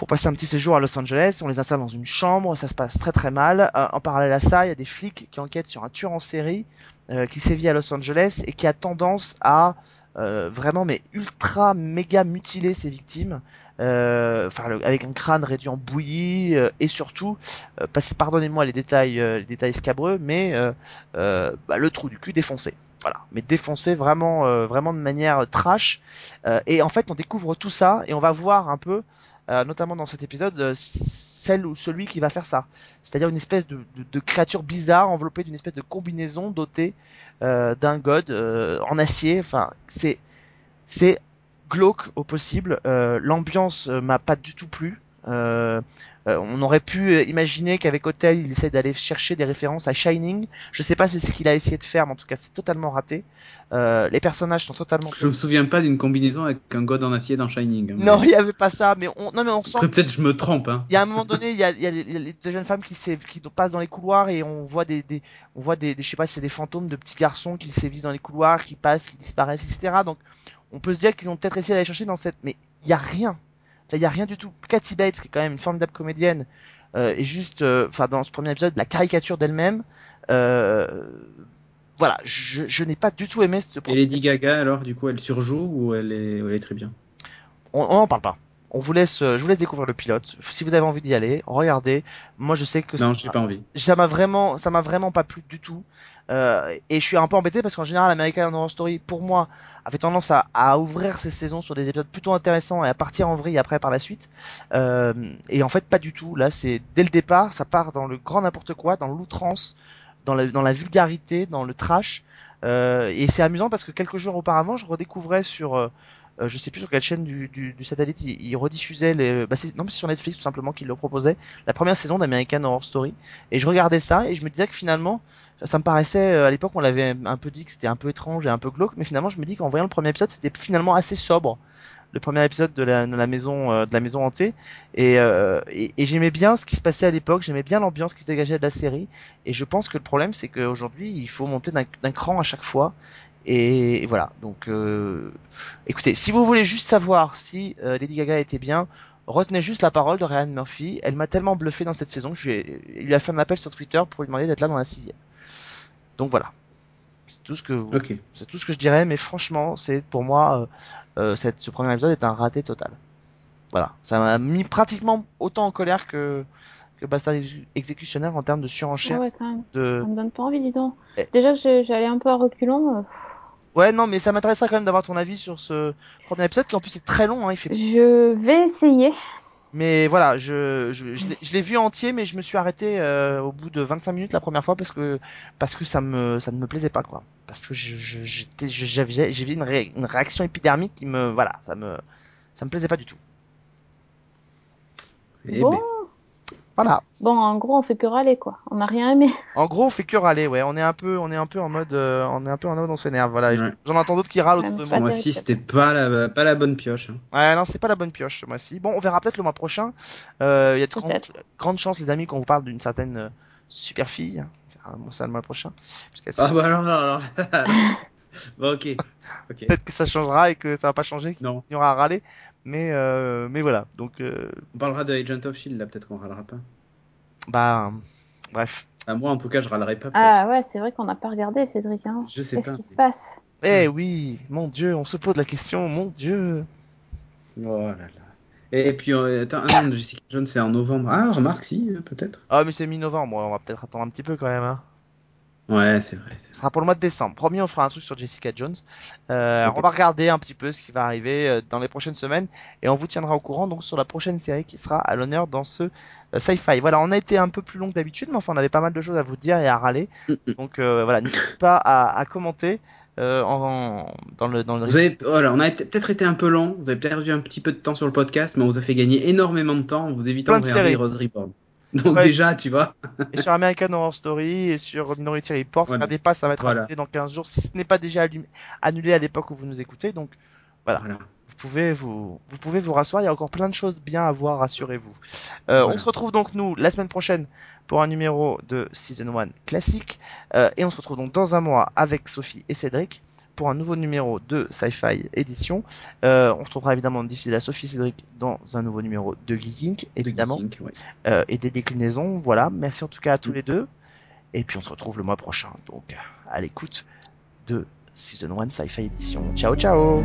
pour passer un petit séjour à Los Angeles. On les installe dans une chambre, ça se passe très très mal. Euh, en parallèle à ça, il y a des flics qui enquêtent sur un tueur en série euh, qui sévit à Los Angeles et qui a tendance à euh, vraiment mais ultra méga mutiler ses victimes. Euh, enfin, le- avec un crâne réduit en bouillie euh, et surtout, euh, pardonnez-moi les détails, les détails scabreux, mais bah, le trou du cul défoncé. Voilà, mais défoncé vraiment, euh, vraiment de manière trash. Euh, et en fait, on découvre tout ça et on va voir un peu, euh, notamment dans cet épisode, celle ou celui qui va faire ça. C'est-à-dire une espèce de, de, de créature bizarre enveloppée d'une espèce de combinaison dotée d'un god en acier. Enfin, c'est c'est glauque au possible. Euh, L'ambiance euh, m'a pas du tout plu. Euh, euh, on aurait pu imaginer qu'avec Hotel, il essaie d'aller chercher des références à Shining. Je sais pas si c'est ce qu'il a essayé de faire, mais en tout cas, c'est totalement raté. Euh, les personnages sont totalement. Je me souviens pas d'une combinaison avec un god en acier dans Shining. hein, Non, il y avait pas ça, mais on, non, mais on sent. Peut-être je me trompe. Hein. Il y a un moment donné, il y a, y a les, les deux jeunes femmes qui, qui passent dans les couloirs et on voit des, des on voit des, des- je sais pas si c'est des fantômes de petits garçons qui sévissent dans les couloirs, qui passent, qui disparaissent, etc. Donc, on peut se dire qu'ils ont peut-être essayé d'aller chercher dans cette, mais il y a rien. Il y a rien du tout. Kathy Bates, qui est quand même une formidable comédienne, euh, est juste, euh, enfin, dans ce premier épisode, la caricature d'elle-même. Euh, voilà, je, je n'ai pas du tout aimé ce Et Lady Gaga, alors, du coup, elle surjoue ou elle est, elle est très bien? On, on en parle pas. On vous laisse, euh, je vous laisse découvrir le pilote. Si vous avez envie d'y aller, regardez. Moi, je sais que Non, ça- j'ai pas envie. ça m'a vraiment, ça m'a vraiment pas plu du tout. Euh, et je suis un peu embêté parce qu'en général, American Horror Story, pour moi, avait tendance à, à ouvrir ses saisons sur des épisodes plutôt intéressants et à partir en vrille après par la suite. Euh, et en fait, pas du tout. Là, c'est dès le départ, ça part dans le grand n'importe quoi, dans l'outrance, dans la, dans la vulgarité, dans le trash. Euh, et c'est amusant parce que quelques jours auparavant, je redécouvrais sur euh, je sais plus sur quelle chaîne du, du, du satellite il, il rediffusait les bah non c'est sur Netflix tout simplement qu'il le proposait la première saison d'American Horror Story. Et je regardais ça et je me disais que finalement ça me paraissait euh, à l'époque on l'avait un peu dit que c'était un peu étrange et un peu glauque mais finalement je me dis qu'en voyant le premier épisode c'était finalement assez sobre. Le premier épisode de la, de la maison euh, de la maison hantée. Et, euh, et, et j'aimais bien ce qui se passait à l'époque j'aimais bien l'ambiance qui se dégageait de la série. Et je pense que le problème c'est qu'aujourd'hui il faut monter d'un cran à chaque fois et, et voilà donc euh, écoutez si vous voulez juste savoir si euh, Lady Gaga était bien retenez juste la parole de Ryan Murphy elle m'a tellement bluffé dans cette saison que je lui ai, il lui a fait un appel sur Twitter pour lui demander d'être là dans la sixième donc voilà c'est tout ce que vous, c'est tout ce que je dirais, mais franchement, c'est pour moi, euh, euh, cette, ce premier épisode est un raté total. Voilà, ça m'a mis pratiquement autant en colère que que Bastard Ex- Exécutionnaire en termes de Ah surenchère. ouais, quand même. De... Ça me donne pas envie, dis donc. Eh. Déjà que j'ai- j'allais un peu à reculons. Ouais, non, mais ça m'intéresserait quand même d'avoir ton avis sur ce premier épisode qui en plus est très long. Hein, il fait... Je vais essayer. Mais voilà, je je, je l'ai- je l'ai vu entier, mais je me suis arrêté euh, au bout de 25 minutes la première fois parce que parce que ça me ça ne me plaisait pas quoi. Parce que je je- j'étais je- j'avais j'ai vu une, ré- une réaction épidermique qui me voilà ça me ça me plaisait pas du tout. Eh bon. Voilà. Bon, en gros, on fait que râler, quoi. On n'a rien aimé. En gros, on fait que râler, ouais. On est un peu, on est un peu en mode, euh, on est un peu en mode, on s'énerve, voilà. Ouais. J'en entends d'autres qui râlent autour de moi. moi aussi, c'était pas la, pas la bonne pioche. hein. Ouais, non, c'est pas la bonne pioche ce mois-ci. Bon, on verra peut-être le mois prochain. Euh, Il y a de grandes, chances, les amis, qu'on vous parle d'une certaine euh, super fille. On verra ça le mois prochain. Ah bah alors, alors, alors. bon, ok. Peut-être que ça changera et que ça va pas changer, qu'il Non. y aura à râler. Mais, euh, mais voilà. Donc, euh, On parlera de Agent of Shield là, peut-être qu'on râlera pas. Bah, bref. Ah, moi, en tout cas, je râlerai pas. Ah ouais, c'est vrai qu'on n'a pas regardé, Cédric. Hein. Je sais Qu'est-ce pas. qui se passe? Eh oui, mon Dieu, on se pose la question, mon Dieu. Oh là là. Et, puis, euh, attends, ah non, Jessica Jones, c'est en novembre. Ah, remarque, si, euh, peut-être. Ah, mais c'est mi-novembre, on va peut-être attendre un petit peu quand même. Hein. Ouais, c'est vrai. Ce sera pour le mois de décembre. Promis, on fera un truc sur Jessica Jones. Euh. On va regarder un petit peu ce qui va arriver euh, dans les prochaines semaines et on vous tiendra au courant donc sur la prochaine série qui sera à l'honneur dans ce euh, sci-fi. Voilà, on a été un peu plus long que d'habitude, mais enfin on avait pas mal de choses à vous dire et à râler. Mm, mm. Donc euh, voilà, n'hésitez pas à, à commenter euh, en, en- dans le dans le. Vous avez, voilà, on a peut-être été un peu long, vous avez perdu un petit peu de temps sur le podcast, mais on vous a fait gagner énormément de temps en vous évitant Plein de de regarder. Rose Reborn. Donc Ouais. déjà, tu vois, Et sur American Horror Story et sur Minority Report, Voilà. regardez pas, ça va être Voilà. annulé dans 15 jours si ce n'est pas déjà annulé à l'époque où vous nous écoutez. Donc Voilà. voilà. vous pouvez vous, vous pouvez vous rasseoir. Il y a encore plein de choses bien à voir, rassurez-vous. Euh. On se retrouve donc nous la semaine prochaine pour un numéro de Season 1 classique. Euh, et on se retrouve donc dans un mois avec Sophie et Cédric pour un nouveau numéro de Sci-Fi édition. Euh, on retrouvera évidemment d'ici là Sophie Cédric dans un nouveau numéro de Geeking, De évidemment, Geeking, ouais. euh, et des déclinaisons. Voilà. Merci en tout cas à tous les deux. Et puis on se retrouve le mois prochain, donc à l'écoute de Season 1 Sci-Fi édition. Ciao ciao